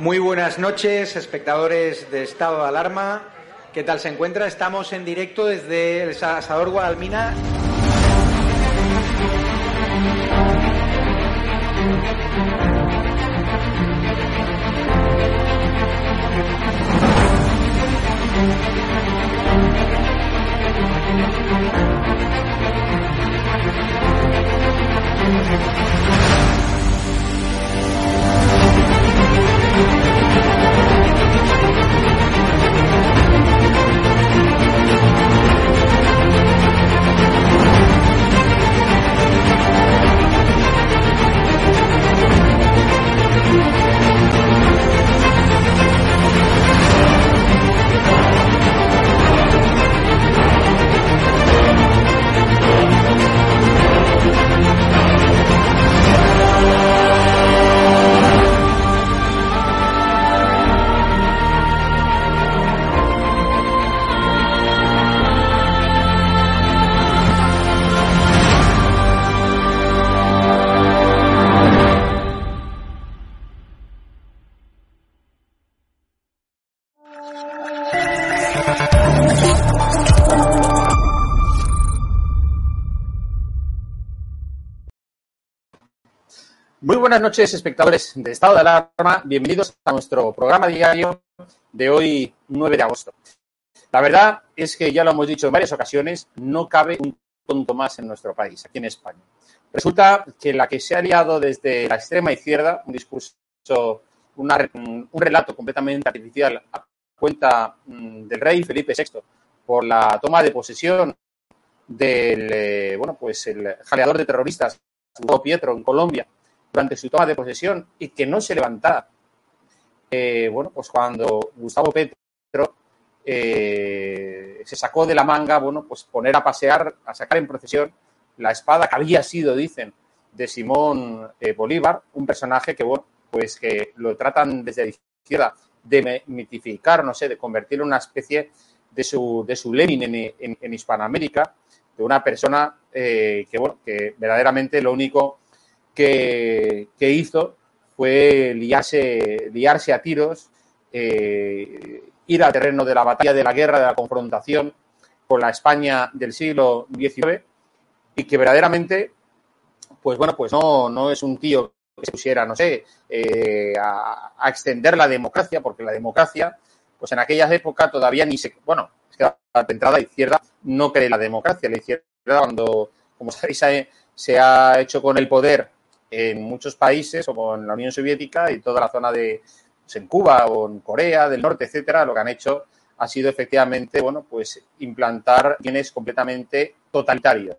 Muy buenas noches, espectadores de Estado de Alarma. ¿Qué tal se encuentra? Estamos en directo desde el Asador Guadalmina. Muy buenas noches, espectadores de Estado de Alarma. Bienvenidos a nuestro programa diario de hoy, 9 de agosto. La verdad es que ya lo hemos dicho en varias ocasiones, no cabe un tonto más en nuestro país, aquí en España. Resulta que la que se ha liado desde la extrema izquierda, un discurso, una, un relato completamente artificial a cuenta mm, del rey Felipe VI por la toma de posesión del, eh, bueno, pues el jaleador de terroristas, Pietro, en Colombia, durante su toma de posesión y que no se levantara. Eh, bueno, pues cuando Gustavo Petro eh, se sacó de la manga, bueno, pues poner a pasear, a sacar en procesión la espada que había sido, dicen, de Simón eh, Bolívar, un personaje que, bueno, pues que lo tratan desde la izquierda de mitificar, no sé, de convertirlo en una especie de su, de su Lenin en, en, Hispanoamérica, de una persona que, bueno, que verdaderamente lo único que, hizo fue liarse, liarse a tiros, eh, ir al terreno de la batalla, de la guerra, de la confrontación con la España del siglo XIX y que verdaderamente, pues bueno, pues no, no es un tío que se pusiera, no sé, eh, a, extender la democracia, porque la democracia, pues en aquellas épocas todavía ni se, bueno, es que la entrada la izquierda no cree la democracia, la izquierda cuando, como sabéis, se ha hecho con el poder en muchos países, como en la Unión Soviética y toda la zona de pues, en Cuba o en Corea del Norte, etcétera, lo que han hecho ha sido efectivamente, bueno, pues implantar bienes completamente totalitarios.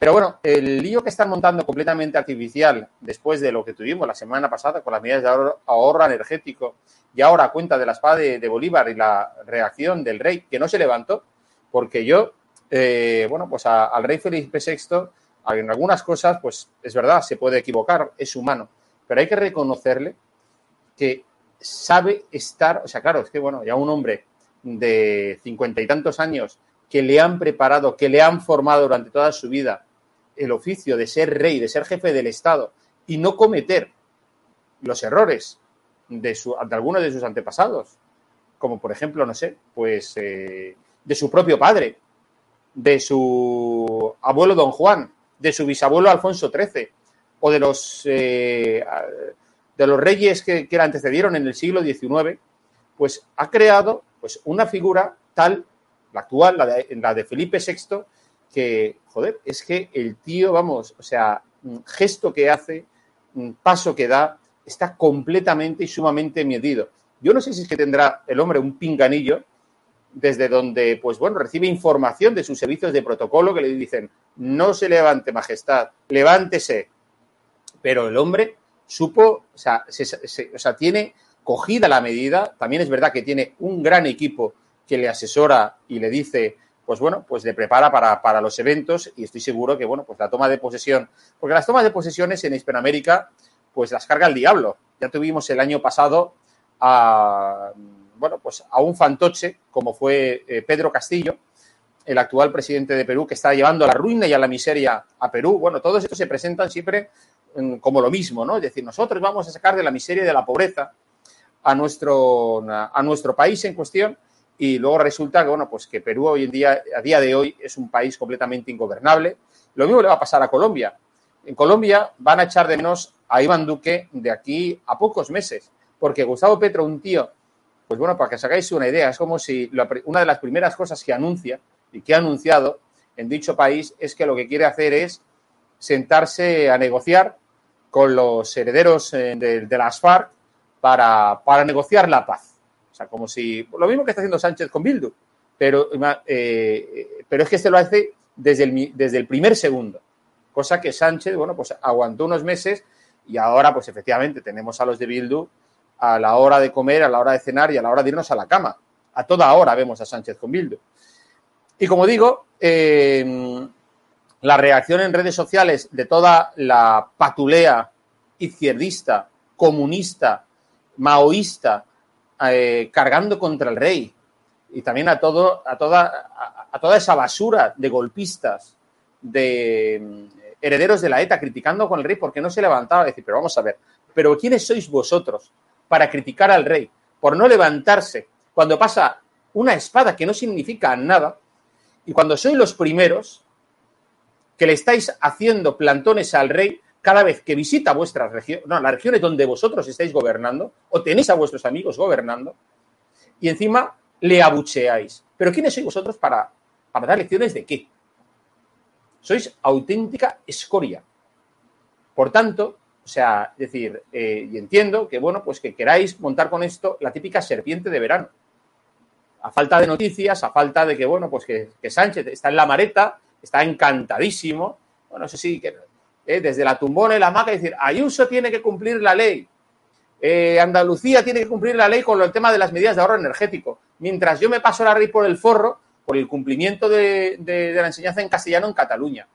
Pero bueno, el lío que están montando completamente artificial después de lo que tuvimos la semana pasada con las medidas de ahorro, energético y ahora cuenta de la espada de, Bolívar y la reacción del rey que no se levantó, porque yo, eh, bueno, pues al rey Felipe VI en algunas cosas, pues es verdad, se puede equivocar, es humano, pero hay que reconocerle que sabe estar, o sea, claro, es que bueno, ya un hombre de cincuenta y tantos años que le han preparado, que le han formado durante toda su vida el oficio de ser rey, de ser jefe del Estado y no cometer los errores de, su, de algunos de sus antepasados, como por ejemplo, no sé, pues eh, de su propio padre, de su abuelo don Juan, de su bisabuelo Alfonso XIII o de los, eh, de los reyes que, que, le antecedieron en el siglo XIX, pues ha creado pues, una figura tal, la actual, la de, la de Felipe VI, que, joder, es que el tío, vamos, o sea, un gesto que hace, un paso que da, está completamente y sumamente medido. Yo no sé si es que tendrá el hombre un pinganillo desde donde, pues bueno, recibe información de sus servicios de protocolo que le dicen, no se levante, majestad, levántese. Pero el hombre supo, o sea, o sea, tiene cogida la medida, también es verdad que tiene un gran equipo que le asesora y le dice, pues bueno, pues le prepara para, para, los eventos y estoy seguro que, bueno, pues la toma de posesión, porque las tomas de posesiones en Hispanoamérica, pues las carga el diablo. Ya tuvimos el año pasado a bueno, pues a un fantoche como fue eh, Pedro Castillo, el actual presidente de Perú, que está llevando a la ruina y a la miseria a Perú. Bueno, todos estos se presentan siempre mm, como lo mismo, ¿no? Es decir, nosotros vamos a sacar de la miseria y de la pobreza a nuestro, a nuestro país en cuestión y luego resulta que, bueno, pues que Perú hoy en día, a día de hoy, es un país completamente ingobernable. Lo mismo le va a pasar a Colombia. En Colombia van a echar de menos a Iván Duque de aquí a pocos meses, porque Gustavo Petro, un tío pues bueno, para que os hagáis una idea, es como si una de las primeras cosas que anuncia y que ha anunciado en dicho país es que lo que quiere hacer es sentarse a negociar con los herederos eh, de, las FARC para, negociar la paz. O sea, como si lo mismo que está haciendo Sánchez con Bildu, pero, eh, pero es que este lo hace desde el, desde el primer segundo, cosa que Sánchez, bueno, pues aguantó unos meses y ahora, pues efectivamente, tenemos a los de Bildu a la hora de comer, a la hora de cenar y a la hora de irnos a la cama. A toda hora vemos a Sánchez con Bildu. Y como digo, eh, la reacción en redes sociales de toda la patulea izquierdista, comunista, maoísta, eh, cargando contra el rey, y también a, todo, a, toda, a, toda esa basura de golpistas, de mm, herederos de la ETA, criticando con el rey porque no se levantaba. Decir, pero vamos a ver, pero ¿quiénes sois vosotros para criticar al rey, por no levantarse cuando pasa una espada que no significa nada, y cuando sois los primeros que le estáis haciendo plantones al rey cada vez que visita vuestras regiones, no, las regiones donde vosotros estáis gobernando, o tenéis a vuestros amigos gobernando, y encima le abucheáis. Pero ¿quiénes sois vosotros para, para dar lecciones de qué? Sois auténtica escoria. Por tanto, o sea, decir, eh, y entiendo que, bueno, pues que queráis montar con esto la típica serpiente de verano. A falta de noticias, a falta de que, bueno, pues que, Sánchez está en la mareta, está encantadísimo. Bueno, eso sí, que eh, desde la tumbona y la maca, decir, Ayuso tiene que cumplir la ley. Eh, Andalucía tiene que cumplir la ley con el tema de las medidas de ahorro energético. Mientras yo me paso la ley por el forro, por el cumplimiento de la enseñanza en castellano en Cataluña.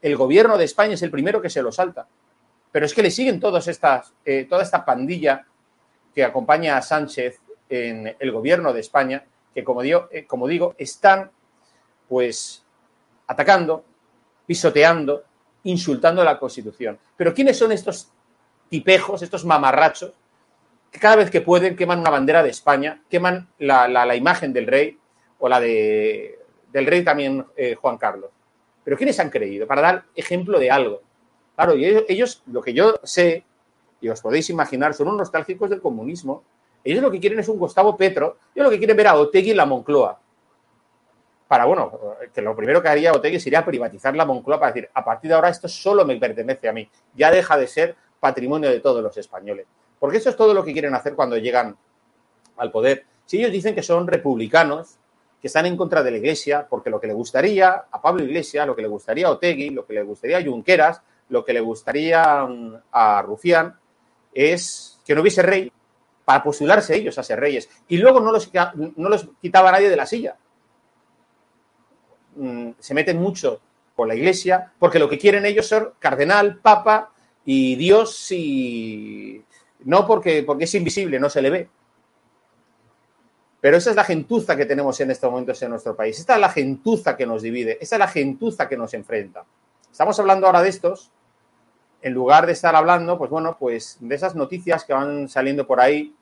El gobierno de España es el primero que se lo salta. Pero es que le siguen todas estas, eh, toda esta pandilla que acompaña a Sánchez en el gobierno de España, que como digo, eh, están pues atacando, pisoteando, insultando a la Constitución. Pero ¿quiénes son estos tipejos, estos mamarrachos, que cada vez que pueden queman una bandera de España, queman la, imagen del rey o la de, del rey también eh, Juan Carlos? Pero ¿quiénes han creído? Para dar ejemplo de algo. Claro, y ellos, lo que yo sé, y os podéis imaginar, son unos nostálgicos del comunismo. Ellos lo que quieren es un Gustavo Petro, ellos lo que quieren ver a Otegui y la Moncloa. Para, bueno, que lo primero que haría Otegui sería privatizar la Moncloa para decir, a partir de ahora esto solo me pertenece a mí. Ya deja de ser patrimonio de todos los españoles. Porque eso es todo lo que quieren hacer cuando llegan al poder. Si ellos dicen que son republicanos, que están en contra de la Iglesia, porque lo que le gustaría a Pablo Iglesias, lo que le gustaría a Otegui, lo que le gustaría a Junqueras, lo que le gustaría a Rufián es que no hubiese rey para postularse ellos a ser reyes. Y luego no los, no los quitaba nadie de la silla. Mm, se meten mucho con la iglesia porque lo que quieren ellos son cardenal, papa y Dios y no porque, porque es invisible, no se le ve. Pero esa es la gentuza que tenemos en estos momentos en nuestro país. Esta es la gentuza que nos divide. Esta es la gentuza que nos enfrenta. Estamos hablando ahora de estos, en lugar de estar hablando, pues bueno, pues de esas noticias que van saliendo por ahí,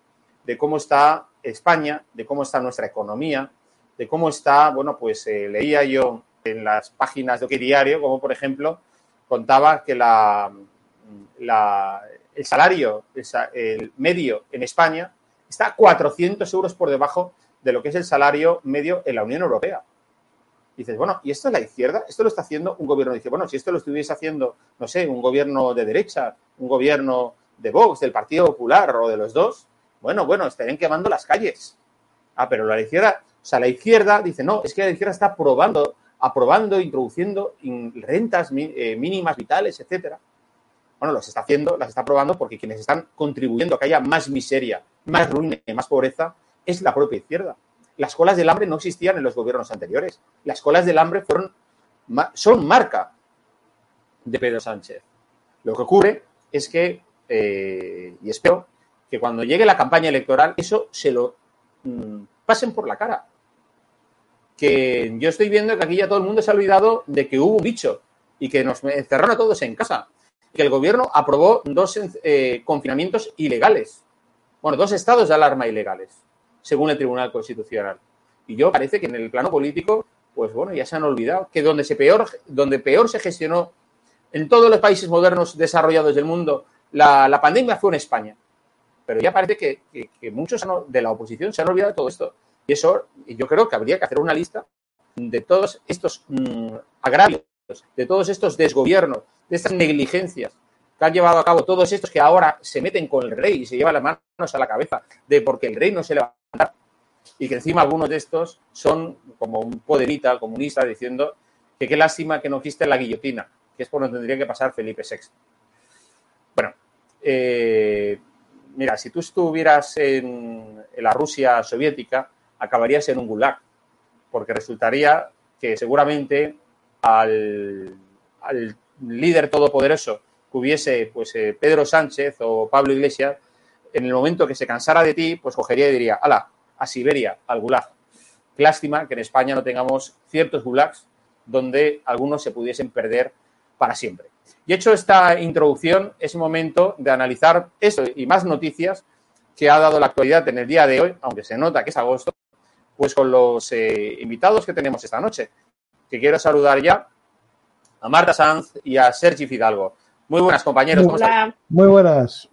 de cómo está España, de cómo está nuestra economía, de cómo está, bueno, pues eh, leía yo en las páginas de OK Diario, como por ejemplo, contaba que la, el salario el medio en España está 400 euros por debajo de lo que es el salario medio en la Unión Europea dices, bueno, ¿y esto es la izquierda? Esto lo está haciendo un gobierno. Dice, bueno, si esto lo estuviese haciendo, no sé, un gobierno de derecha, un gobierno de Vox, del Partido Popular o de los dos, bueno, bueno, estarían quemando las calles. Ah, pero la izquierda, O sea, la izquierda dice, no, es que la izquierda está aprobando, aprobando, introduciendo rentas eh, mínimas vitales, etcétera. Bueno, las está haciendo, las está aprobando porque quienes están contribuyendo a que haya más miseria, más ruina, más pobreza, es la propia izquierda. Las colas del hambre no existían en los gobiernos anteriores. Las colas del hambre fueron, son marca de Pedro Sánchez. Lo que ocurre es que, eh, y espero que cuando llegue la campaña electoral, eso se lo mm, pasen por la cara. Que yo estoy viendo que aquí ya todo el mundo se ha olvidado de que hubo un bicho y que nos encerraron a todos en casa. Que el gobierno aprobó dos eh, confinamientos ilegales. Bueno, dos estados de alarma ilegales, según el Tribunal Constitucional. Y yo parece que en el plano político, pues bueno, ya se han olvidado que donde, se peor, donde peor se gestionó en todos los países modernos desarrollados del mundo la, pandemia fue en España. Pero ya parece que, muchos de la oposición se han olvidado de todo esto. Y eso, yo creo que habría que hacer una lista de todos estos mm, agravios, de todos estos desgobiernos, de estas negligencias que han llevado a cabo todos estos que ahora se meten con el rey y se llevan las manos a la cabeza de porque el rey no se levanta y que encima algunos de estos son como un poderita comunista diciendo que qué lástima que no existe la guillotina que es por donde tendría que pasar Felipe VI. Bueno, eh, mira, si tú estuvieras en, la Rusia soviética, acabarías en un gulag, porque resultaría que seguramente al, líder todopoderoso que hubiese pues, eh, Pedro Sánchez o Pablo Iglesias, en el momento que se cansara de ti, pues cogería y diría, ala, a Siberia, al gulag. lástima que en España no tengamos ciertos gulags donde algunos se pudiesen perder para siempre. Y hecho esta introducción, es momento de analizar esto y más noticias que ha dado la actualidad en el día de hoy, aunque se nota que es agosto, pues con los eh, invitados que tenemos esta noche. Que quiero saludar ya a Marta Sanz y a Sergi Fidalgo. Muy buenas, compañeros. ¿Cómo Hola. Muy buenas.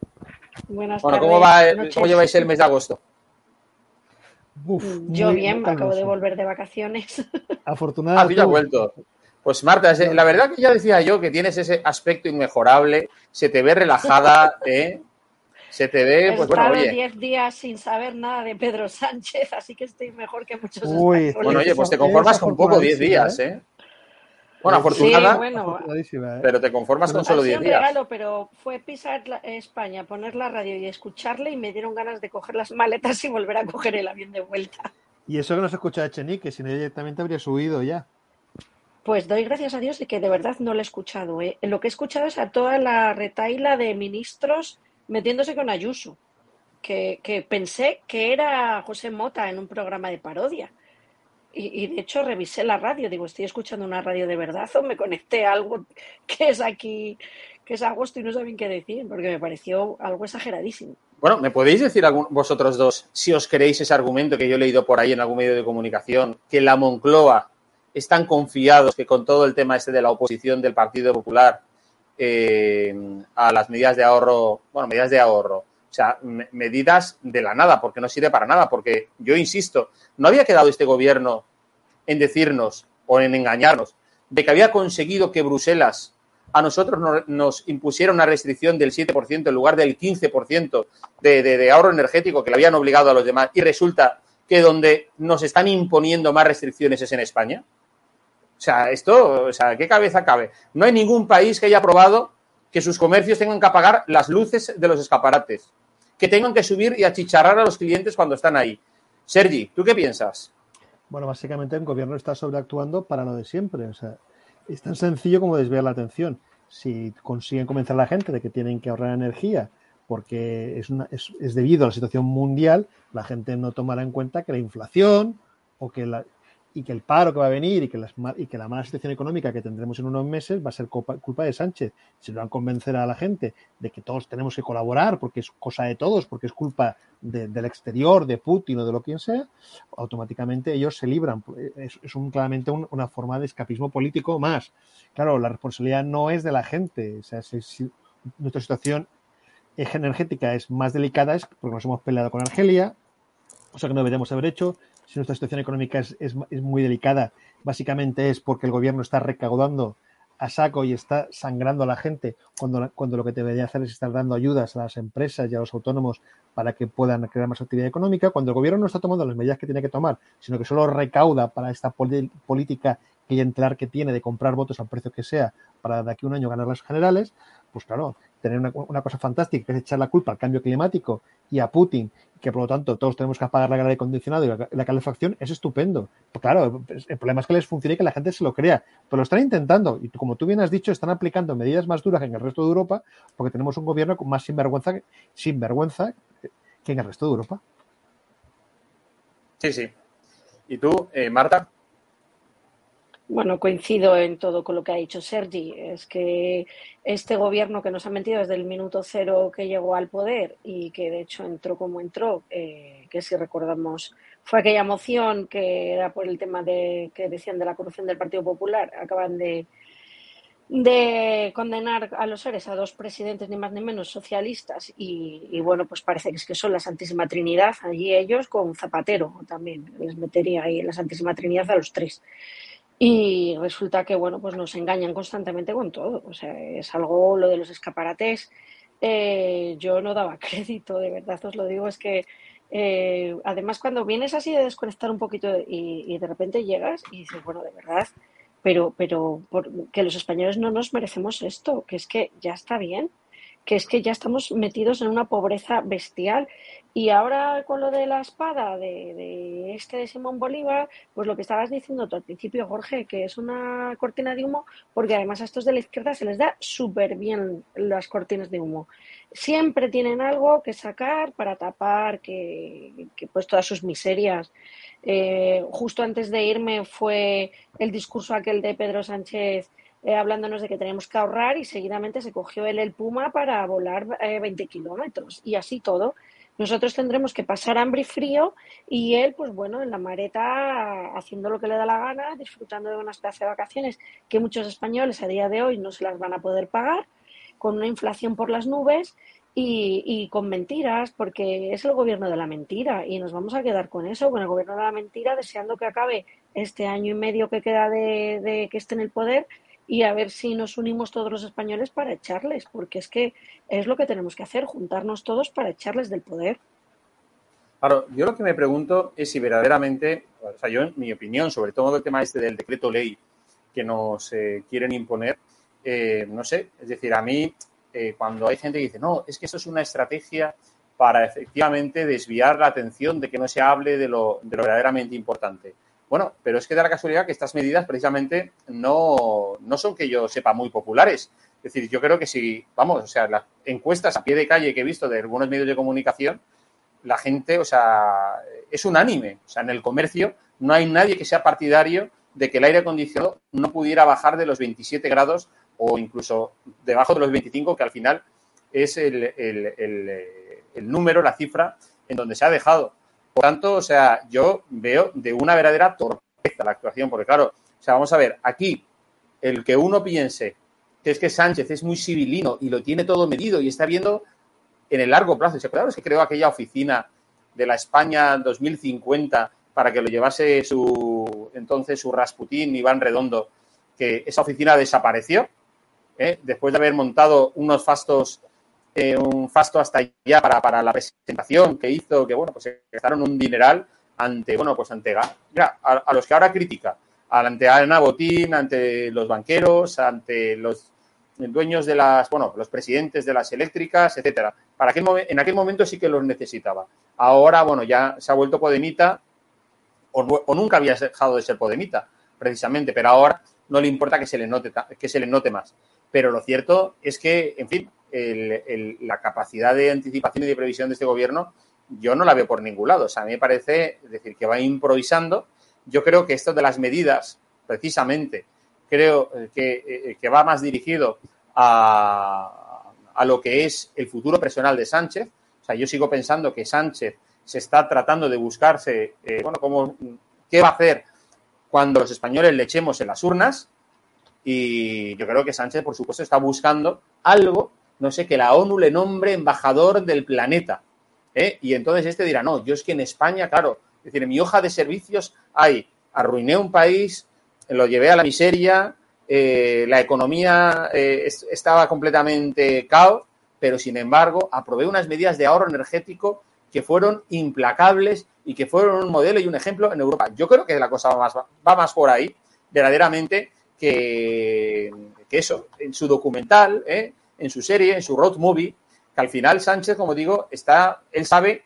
Buenas bueno, ¿cómo, va, ¿cómo lleváis el mes de agosto? Yo bien, acabo de volver de vacaciones. Afortunadamente. Ah, ya vuelto. Pues Marta, la verdad que ya decía yo que tienes ese aspecto inmejorable, se te ve relajada, ¿eh? Se te ve, pues bueno, oye. 10 días sin saber nada de Pedro Sánchez, así que estoy mejor que muchos. Uy, bueno, oye, pues te conformas con poco 10 días, ¿eh? Bueno, afortunada, sí, bueno, ¿eh? pero te conformas con solo 10 días. regalo, pero fue pisar España, poner la radio y escucharle y me dieron ganas de coger las maletas y volver a coger el avión de vuelta. Y eso que no se escucha de Chenique, si no directamente habría subido ya. Pues doy gracias a Dios de que de verdad no lo he escuchado. ¿eh? Lo que he escuchado es a toda la retaila de ministros metiéndose con Ayuso, que, pensé que era José Mota en un programa de parodia. Y, de hecho revisé la radio, digo, estoy escuchando una radio de verdad o me conecté a algo que es aquí, que es agosto y no saben qué decir, porque me pareció algo exageradísimo. Bueno, ¿me podéis decir vosotros dos, si os creéis ese argumento que yo he leído por ahí en algún medio de comunicación, que la Moncloa están confiados que con todo el tema este de la oposición del Partido Popular eh, a las medidas de ahorro, bueno, medidas de ahorro, o sea, medidas de la nada, porque no sirve para nada, porque yo insisto, no había quedado este gobierno en decirnos o en engañarnos de que había conseguido que Bruselas a nosotros nos, impusiera una restricción del 7% en lugar del 15% de, de ahorro energético que le habían obligado a los demás y resulta que donde nos están imponiendo más restricciones es en España. O sea, esto, o sea, ¿qué cabeza cabe? No hay ningún país que haya aprobado que sus comercios tengan que apagar las luces de los escaparates, que tengan que subir y achicharrar a los clientes cuando están ahí. Sergi, ¿tú qué piensas? Bueno, básicamente el gobierno está sobreactuando para lo de siempre. O sea, es tan sencillo como desviar la atención. Si consiguen convencer a la gente de que tienen que ahorrar energía porque es, una, es, es debido a la situación mundial, la gente no tomará en cuenta que la inflación o que la, y que el paro que va a venir y que, y que la mala situación económica que tendremos en unos meses va a ser culpa, de Sánchez. Si lo van a convencer a la gente de que todos tenemos que colaborar porque es cosa de todos, porque es culpa del exterior, de Putin o de lo quien sea, automáticamente ellos se libran. Es, un, claramente una forma de escapismo político más. Claro, la responsabilidad no es de la gente. O sea, nuestra situación energética es más delicada es porque nos hemos peleado con Argelia, cosa que no deberíamos haber hecho si nuestra situación económica es, muy delicada, básicamente es porque el gobierno está recaudando a saco y está sangrando a la gente cuando, cuando lo que debería hacer es estar dando ayudas a las empresas y a los autónomos para que puedan crear más actividad económica, cuando el gobierno no está tomando las medidas que tiene que tomar, sino que solo recauda para esta política que entrar que tiene de comprar votos al precio que sea para de aquí a un año ganar las generales, pues claro, tener una, cosa fantástica que es echar la culpa al cambio climático y a Putin, que por lo tanto todos tenemos que pagar la aire acondicionado y la, calefacción, es estupendo. Pues claro, el problema es que les funcione y que la gente se lo crea, pero lo están intentando y como tú bien has dicho, están aplicando medidas más duras que en el resto de Europa porque tenemos un gobierno más sinvergüenza, sinvergüenza que en el resto de Europa. Sí, sí. ¿Y tú, eh, Marta? Bueno, coincido en todo con lo que ha dicho Sergi. Es que este gobierno que nos ha mentido desde el minuto cero que llegó al poder y que de hecho entró como entró, eh, que si recordamos fue aquella moción que era por el tema de que decían de la corrupción del Partido Popular, acaban de, de condenar a los seres a dos presidentes ni más ni menos socialistas y, y, bueno pues parece que es que son la Santísima Trinidad allí ellos con Zapatero también les metería ahí la Santísima Trinidad a los tres y resulta que, bueno, pues nos engañan constantemente con todo. O sea, es algo, lo de los escaparates, eh, yo no daba crédito, de verdad os lo digo, es que eh, además cuando vienes así de desconectar un poquito y, de repente llegas y dices, bueno, de verdad, pero, pero que los españoles no nos merecemos esto, que es que ya está bien que es que ya estamos metidos en una pobreza bestial. Y ahora con lo de la espada de, este de Simón Bolívar, pues lo que estabas diciendo tú al principio, Jorge, que es una cortina de humo, porque además a estos de la izquierda se les da súper bien las cortinas de humo. Siempre tienen algo que sacar para tapar que, pues todas sus miserias. Eh, justo antes de irme fue el discurso aquel de Pedro Sánchez eh, hablándonos de que tenemos que ahorrar y seguidamente se cogió él el Puma para volar 20 eh, kilómetros y así todo. Nosotros tendremos que pasar hambre y frío y él, pues bueno, en la mareta haciendo lo que le da la gana, disfrutando de unas clases de vacaciones que muchos españoles a día de hoy no se las van a poder pagar, con una inflación por las nubes y, y, con mentiras, porque es el gobierno de la mentira y nos vamos a quedar con eso, con el gobierno de la mentira, deseando que acabe este año y medio que queda de, de que esté en el poder y a ver si nos unimos todos los españoles para echarles, porque es que es lo que tenemos que hacer, juntarnos todos para echarles del poder. Claro, yo lo que me pregunto es si verdaderamente, o sea, yo en mi opinión, sobre todo el tema este del decreto ley que nos eh, quieren imponer, eh, no sé, es decir, a mí eh, cuando hay gente que dice, no, es que eso es una estrategia para efectivamente desviar la atención de que no se hable de lo, de lo verdaderamente importante. Bueno, pero es que da la casualidad que estas medidas precisamente no, no son que yo sepa muy populares. Es decir, yo creo que si, vamos, o sea, las encuestas a pie de calle que he visto de algunos medios de comunicación, la gente, o sea, es unánime. O sea, en el comercio no hay nadie que sea partidario de que el aire acondicionado no pudiera bajar de los 27 grados o incluso debajo de los 25, que al final es el, el, el, el número, la cifra en donde se ha dejado. Por tanto, o sea, yo veo de una verdadera torpeza la actuación, porque claro, o sea, vamos a ver, aquí el que uno piense que es que Sánchez es muy civilino y lo tiene todo medido y está viendo en el largo plazo. ¿Se acuerdan? Es que creó aquella oficina de la España 2050 para que lo llevase su entonces su Rasputín, Iván Redondo, que esa oficina desapareció ¿eh? después de haber montado unos fastos un fasto hasta allá para, para, la presentación que hizo, que bueno, pues se gastaron un dineral ante, bueno, pues ante, mira, a, los que ahora critica, ante Ana Botín, ante los banqueros, ante los dueños de las, bueno, los presidentes de las eléctricas, etcétera. Para aquel, en aquel momento sí que los necesitaba. Ahora, bueno, ya se ha vuelto podemita o, o nunca había dejado de ser podemita, precisamente, pero ahora no le importa que se le note, que se le note más. Pero lo cierto es que, en fin, el, la capacidad de anticipación y de previsión de este gobierno, yo no la veo por ningún lado. O sea, a mí me parece decir que va improvisando. Yo creo que esto de las medidas, precisamente, creo eh, que, eh, que va más dirigido a, a, lo que es el futuro personal de Sánchez. O sea, yo sigo pensando que Sánchez se está tratando de buscarse, eh, bueno, cómo, qué va a hacer cuando los españoles le echemos en las urnas. Y yo creo que Sánchez, por supuesto, está buscando algo no sé, que la ONU le nombre embajador del planeta. ¿eh? Y entonces este dirá, no, yo es que en España, claro, es decir, en mi hoja de servicios hay, arruiné un país, lo llevé a la miseria, eh, la economía eh, estaba completamente caos, pero sin embargo aprobé unas medidas de ahorro energético que fueron implacables y que fueron un modelo y un ejemplo en Europa. Yo creo que la cosa va más, por ahí, verdaderamente, que, eso, en su documental, ¿eh? En su serie, en su road movie, que al final Sánchez, como digo, está, él sabe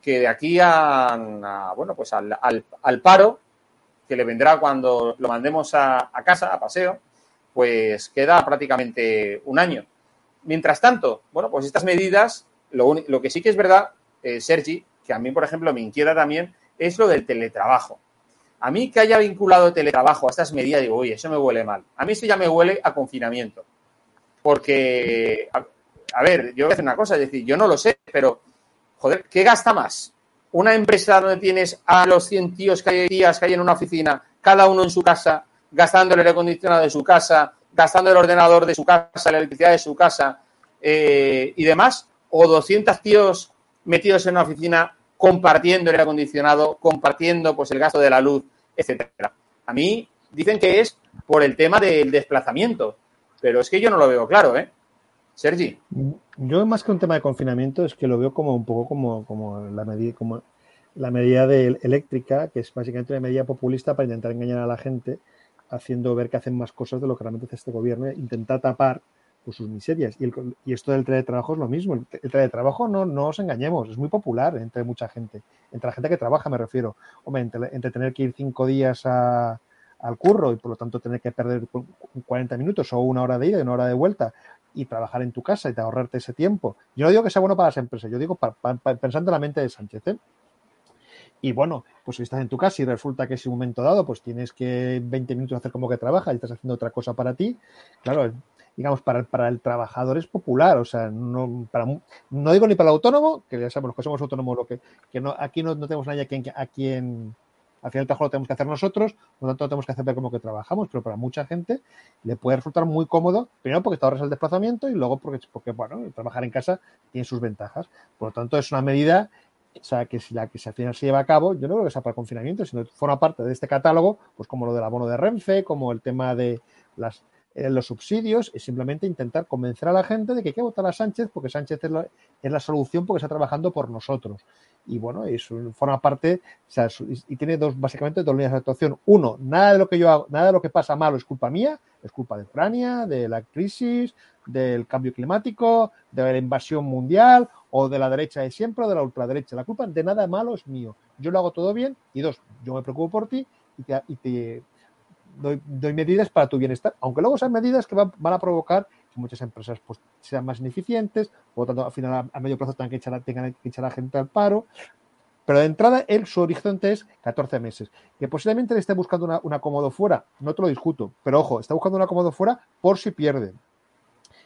que de aquí a, bueno, pues al, al, paro, que le vendrá cuando lo mandemos a, casa, a paseo, pues queda prácticamente un año. Mientras tanto, bueno, pues estas medidas, lo, lo que sí que es verdad, eh, Sergi, que a mí, por ejemplo, me inquieta también, es lo del teletrabajo. A mí que haya vinculado el teletrabajo a estas medidas, digo, oye, eso me huele mal. A mí esto ya me huele a confinamiento. Porque, a, ver, yo voy a decir una cosa, es decir, yo no lo sé, pero, joder, ¿qué gasta más? Una empresa donde tienes a los 100 tíos que hay, tías que hay en una oficina, cada uno en su casa, gastando el aire acondicionado de su casa, gastando el ordenador de su casa, la electricidad de su casa eh, y demás, o 200 tíos metidos en una oficina compartiendo el aire acondicionado, compartiendo pues el gasto de la luz, etcétera. A mí dicen que es por el tema del desplazamiento, pero es que yo no lo veo claro, ¿eh? Sergi. Yo más que un tema de confinamiento es que lo veo como un poco como, como la medida como la medida de eléctrica, que es básicamente una medida populista para intentar engañar a la gente, haciendo ver que hacen más cosas de lo que realmente hace este gobierno, intentar tapar pues, sus miserias. Y, el, y, esto del teletrabajo es lo mismo. El, el teletrabajo no, no os engañemos, es muy popular entre mucha gente. Entre la gente que trabaja, me refiero. Hombre, entre, entre tener que ir cinco días a, al curro y por lo tanto tener que perder 40 minutos o una hora de ida y una hora de vuelta y trabajar en tu casa y te ahorrarte ese tiempo. Yo no digo que sea bueno para las empresas, yo digo para, pensando en la mente de Sánchez. ¿eh? Y bueno, pues si estás en tu casa y resulta que es un momento dado, pues tienes que 20 minutos hacer como que trabajas y estás haciendo otra cosa para ti, claro, digamos, para, para el trabajador es popular, o sea, no, para, no digo ni para el autónomo, que ya sabemos que somos autónomos, lo que, que no, aquí no, no tenemos nadie a quien, a quien al final el trabajo lo tenemos que hacer nosotros, por lo tanto tenemos que hacer como que trabajamos, pero para mucha gente le puede resultar muy cómodo, primero porque te ahorras el desplazamiento y luego porque, porque bueno, trabajar en casa tiene sus ventajas. Por lo tanto, es una medida o sea, que si la que al final se lleva a cabo, yo no creo que sea para el confinamiento, sino que forma parte de este catálogo, pues como lo del abono de Renfe, como el tema de eh, los subsidios es simplemente intentar convencer a la gente de que hay que votar a Sánchez porque Sánchez es la, es la solución porque está trabajando por nosotros. Y bueno, eso forma parte, y tiene dos, básicamente dos líneas de actuación. Uno, nada de lo que yo hago, nada de lo que pasa malo es culpa mía, es culpa de Ucrania, de la crisis, del cambio climático, de la invasión mundial o de la derecha de siempre o de la ultraderecha. La culpa de nada malo es mío. Yo lo hago todo bien. Y dos, yo me preocupo por ti y te, doy, medidas para tu bienestar, aunque luego sean medidas que van a provocar que muchas empresas pues, sean más ineficientes, por lo tanto, al final, a, medio plazo tengan que, echar, tengan que echar a gente al paro. Pero de entrada, él, su horizonte es 14 meses. Que posiblemente le esté buscando una, un acomodo fuera, no te lo discuto, pero ojo, está buscando un acomodo fuera por si pierde.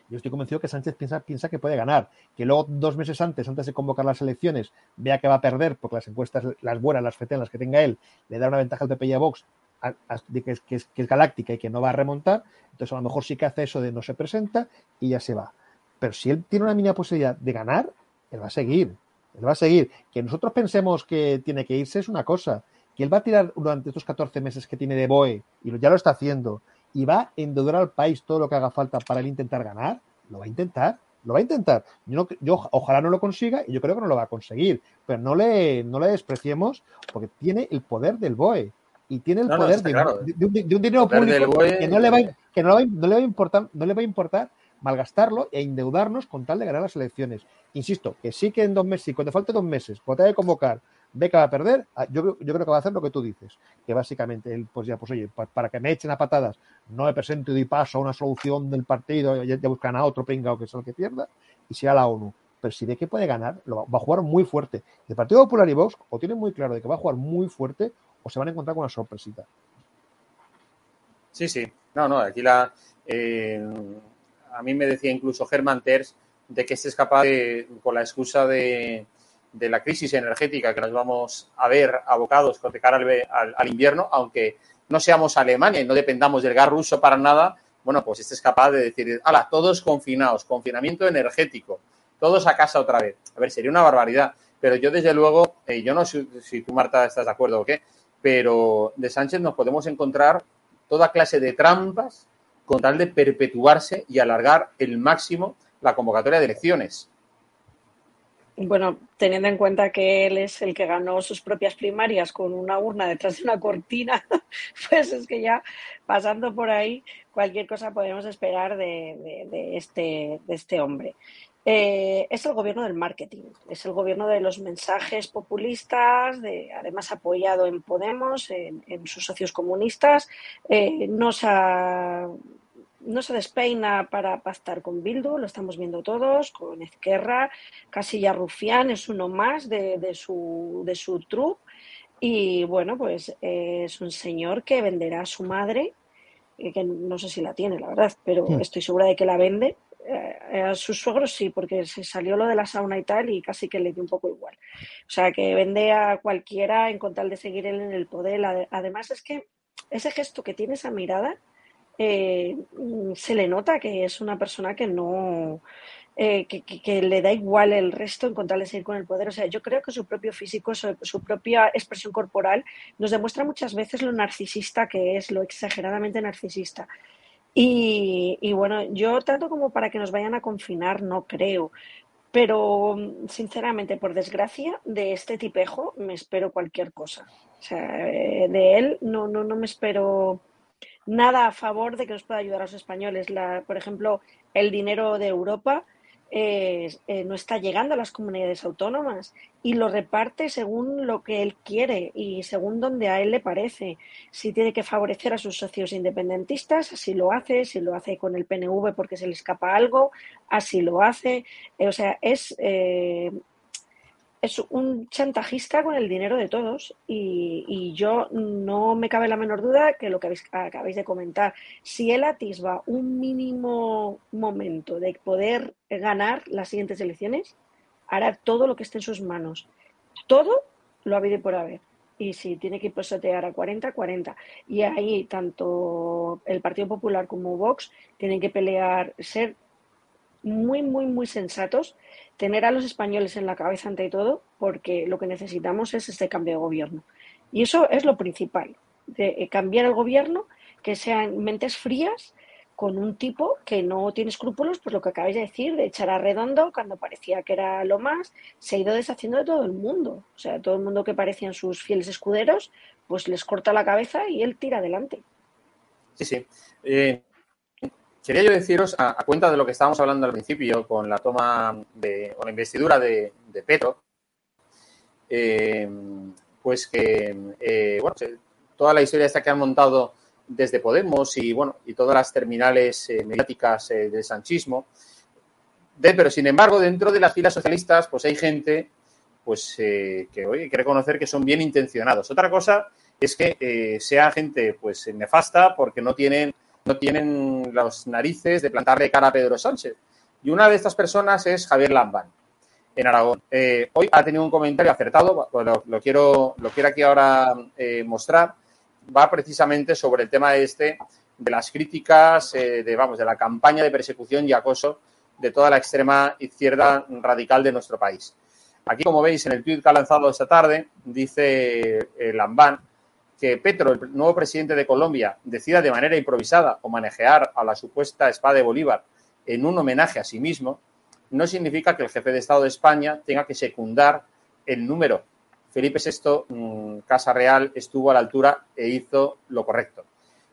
Yo estoy convencido que Sánchez piensa, piensa que puede ganar, que luego dos meses antes, antes de convocar las elecciones, vea que va a perder porque las encuestas, las buenas, las FETEN, las que tenga él, le da una ventaja al PP y a Vox que, es, que, es, que es galáctica y que no va a remontar, entonces a lo mejor sí que hace eso de no se presenta y ya se va. Pero si él tiene una mínima posibilidad de ganar, él va a seguir. Él va a seguir. Que nosotros pensemos que tiene que irse es una cosa. Que él va a tirar durante estos 14 meses que tiene de BOE, y ya lo está haciendo, y va a endeudar al país todo lo que haga falta para él intentar ganar, lo va a intentar. Lo va a intentar. Yo, yo, ojalá no lo consiga y yo creo que no lo va a conseguir. Pero no le, no le despreciemos porque tiene el poder del BOE y tiene el no, poder no, de, claro. de, de, de, un dinero público que, no le, va, que no, le va, no le va a importar, no le va a importar malgastarlo e endeudarnos con tal de ganar las elecciones. Insisto, que sí que en dos meses, si cuando falte dos meses, cuando te de convocar, ve que va a perder, ah, yo, yo creo que va a hacer lo que tú dices, que básicamente él, pues ya, pues oye, para, para que me echen a patadas, no me presento y paso a una solución del partido, ya, ya buscan a otro pringao que es el que pierda, y sea la ONU. Pero si ve que puede ganar, lo va, va, a jugar muy fuerte. El Partido Popular y Vox o tienen muy claro de que va a jugar muy fuerte o se van a encontrar con una sorpresita. Sí, sí. No, no, aquí la. Eh, a mí me decía incluso Germán Terz de que este es capaz de, con la excusa de, de, la crisis energética que nos vamos a ver abocados de cara al, al, invierno, aunque no seamos Alemania y no dependamos del gas ruso para nada, bueno, pues este es capaz de decir, hala, todos confinados, confinamiento energético, todos a casa otra vez. A ver, sería una barbaridad, pero yo desde luego, eh, yo no sé si tú, Marta, estás de acuerdo o qué, pero de Sánchez nos podemos encontrar toda clase de trampas con tal de perpetuarse y alargar el máximo la convocatoria de elecciones. Bueno, teniendo en cuenta que él es el que ganó sus propias primarias con una urna detrás de una cortina, pues es que ya pasando por ahí, cualquier cosa podemos esperar de, este, de este hombre. Eh, es el gobierno del marketing, es el gobierno de los mensajes populistas, de, además apoyado en Podemos, en, sus socios comunistas, eh, no, se no se despeina para pactar con Bildu, lo estamos viendo todos, con Ezquerra, Casilla Rufián es uno más de, su, de su troupe y bueno, pues eh, es un señor que venderá a su madre, que no sé si la tiene, la verdad, pero hmm. estoy segura de que la vende eh, a sus suegros sí, porque se salió lo de la sauna y tal y casi que le dio un poco igual. O sea, que vende a cualquiera en con tal de seguir él en el poder. Además es que ese gesto que tiene esa mirada, eh, se le nota que es una persona que no... Eh, que, le da igual el resto en con tal de seguir con el poder. O sea, yo creo que su propio físico, su propia expresión corporal nos demuestra muchas veces lo narcisista que es, lo exageradamente narcisista. Y, bueno, yo tanto como para que nos vayan a confinar, no creo. Pero sinceramente, por desgracia, de este tipejo me espero cualquier cosa. O sea, eh, de él no, no, no me espero nada a favor de que nos pueda ayudar a los españoles. La, por ejemplo, el dinero de Europa eh, no está llegando a las comunidades autónomas y lo reparte según lo que él quiere y según donde a él le parece. Si tiene que favorecer a sus socios independentistas, así lo hace. Si lo hace con el PNV porque se le escapa algo, así lo hace. Eh, o sea, es eh, es un chantajista con el dinero de todos y, yo no me cabe la menor duda que lo que acabáis de comentar, si él atisba un mínimo momento de poder ganar las siguientes elecciones, hará todo lo que esté en sus manos. Todo lo ha habido por haber. Y si tiene que posetear a 40, 40. Y ahí tanto el Partido Popular como Vox tienen que pelear, ser muy, muy, muy sensatos, tener a los españoles en la cabeza ante todo, porque lo que necesitamos es este cambio de gobierno. Y eso es lo principal, de eh, cambiar el gobierno, que sean mentes frías, con un tipo que no tiene escrúpulos, pues lo que acabáis de decir, de echar a redondo cuando parecía que era lo más, se ha ido deshaciendo de todo el mundo. O sea, todo el mundo que parecían sus fieles escuderos, pues les corta la cabeza y él tira adelante. Sí, sí. Eh, Quería yo deciros, a, cuenta de lo que estábamos hablando al principio con la toma de, o la investidura de, Petro, eh, pues que, eh, toda la historia esta que han montado desde Podemos y, bueno, y todas las terminales eh, mediáticas del sanchismo, pero sin embargo, dentro de las filas socialistas, pues hay gente pues que hay que reconocer que son bien intencionados. Otra cosa es que sea gente pues nefasta porque no tienen no tienen las narices de plantarle cara a Pedro Sánchez. Y una de estas personas es Javier Lambán, en Aragón. Eh, hoy ha tenido un comentario acertado, lo, quiero, lo quiero aquí ahora eh, mostrar. Va precisamente sobre el tema este de las críticas, eh, de, vamos, de la campaña de persecución y acoso de toda la extrema izquierda radical de nuestro país. Aquí, como veis, en el tweet que ha lanzado esta tarde, dice Lambán que Petro, el nuevo presidente de Colombia, decida de manera improvisada o manejar a la supuesta espada de Bolívar en un homenaje a sí mismo, no significa que el jefe de Estado de España tenga que secundar el número. Felipe VI, mm, Casa Real, estuvo a la altura e hizo lo correcto.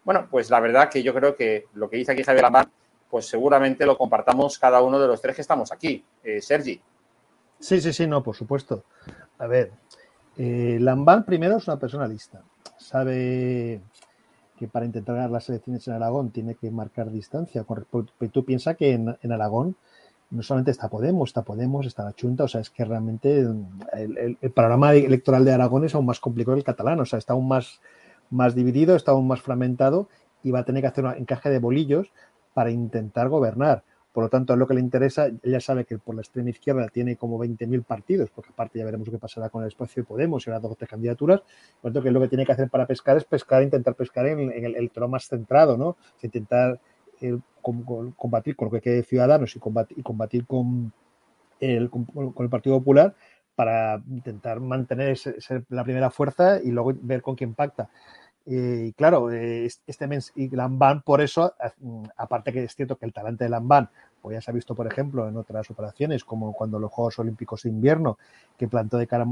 Bueno, pues la verdad que yo creo que lo que dice aquí Javier Lamar, pues seguramente lo compartamos cada uno de los tres que estamos aquí. Eh, Sergi. Sí, sí, sí, no, por supuesto. A ver, eh, Lambán primero es una persona lista sabe que para intentar ganar las elecciones en Aragón tiene que marcar distancia. Tú piensas que en, Aragón no solamente está Podemos, está Podemos, está la Junta, o sea, es que realmente el, panorama electoral de Aragón es aún más complicado que el catalán, o sea, está aún más, más dividido, está aún más fragmentado y va a tener que hacer un encaje de bolillos para intentar gobernar. Por lo tanto, es lo que le interesa. Ella sabe que por la extrema izquierda tiene como 20.000 partidos, porque aparte ya veremos qué pasará con el espacio de Podemos y las dos candidaturas. Por lo tanto, que lo que tiene que hacer para pescar es pescar, intentar pescar en, el, el, trono más centrado, ¿no? intentar eh, combatir con lo que quede de Ciudadanos y combatir, con, el Partido Popular para intentar mantener la primera fuerza y luego ver con quién pacta. Y claro, este mes y Lamban, por eso, aparte que es cierto que el talante de Lamban, pues ya se ha visto, por ejemplo, en otras operaciones, como cuando los Juegos Olímpicos de Invierno, que plantó, de cara,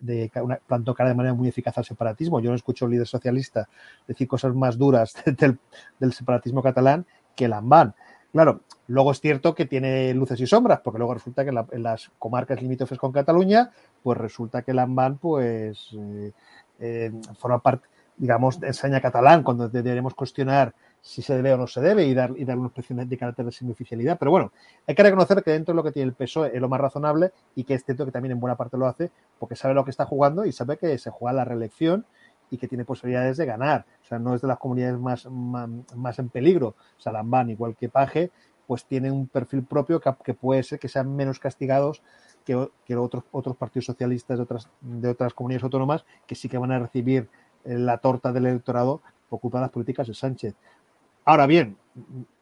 de, plantó cara de manera muy eficaz al separatismo. Yo no escucho a un líder socialista decir cosas más duras del, del separatismo catalán que Lamban. Claro, luego es cierto que tiene luces y sombras, porque luego resulta que en, las comarcas limítrofes con Cataluña, pues resulta que Lamban, pues, eh, eh, forma parte, digamos, de enseña catalán, cuando deberemos cuestionar si se debe o no se debe y dar, y dar una expresión de carácter de semioficialidad. Pero bueno, hay que reconocer que dentro de lo que tiene el PSOE es lo más razonable y que es cierto que también en buena parte lo hace porque sabe lo que está jugando y sabe que se juega la reelección y que tiene posibilidades de ganar. O sea, no es de las comunidades más, más, en peligro. Salambán, igual que Paje, pues tiene un perfil propio que, puede ser que sean menos castigados que, que, otros, otros partidos socialistas de otras, de otras comunidades autónomas que sí que van a recibir la torta del electorado de las políticas de Sánchez. Ahora bien,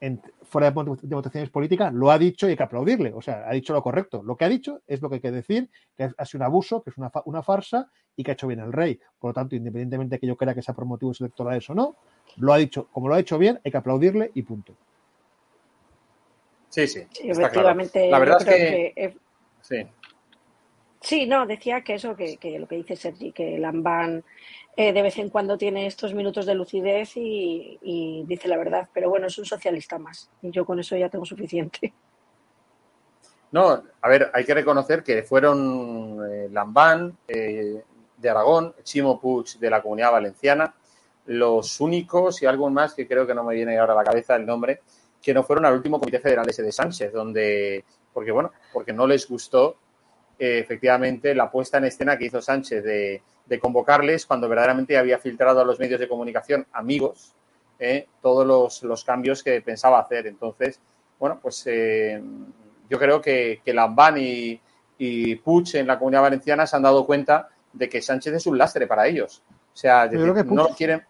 en, fuera de votaciones políticas, lo ha dicho y hay que aplaudirle. O sea, ha dicho lo correcto. Lo que ha dicho es lo que hay que decir, que ha sido un abuso, que es una, una farsa y que ha hecho bien el rey. Por lo tanto, independientemente de que yo crea que sea por motivos electorales o no, lo ha dicho, como lo ha hecho bien, hay que aplaudirle y punto. Sí, sí. efectivamente. La verdad es que. Sí. Sí, no, decía que eso, que, lo que dice Sergi, que Lamban eh, de vez en cuando tiene estos minutos de lucidez y, dice la verdad, pero bueno, es un socialista más y yo con eso ya tengo suficiente. No, a ver, hay que reconocer que fueron eh, Lambán eh, de Aragón, Chimo Puig de la Comunidad Valenciana, los únicos y algo más que creo que no me viene ahora a la cabeza el nombre, que no fueron al último Comité Federal ese de Sánchez, donde, porque bueno, porque no les gustó efectivamente la puesta en escena que hizo Sánchez de, convocarles cuando verdaderamente había filtrado a los medios de comunicación amigos eh, todos los, cambios que pensaba hacer. Entonces, bueno, pues eh, yo creo que, que Lambán y, y Puig en la comunidad valenciana se han dado cuenta de que Sánchez es un lastre para ellos. O sea, no quieren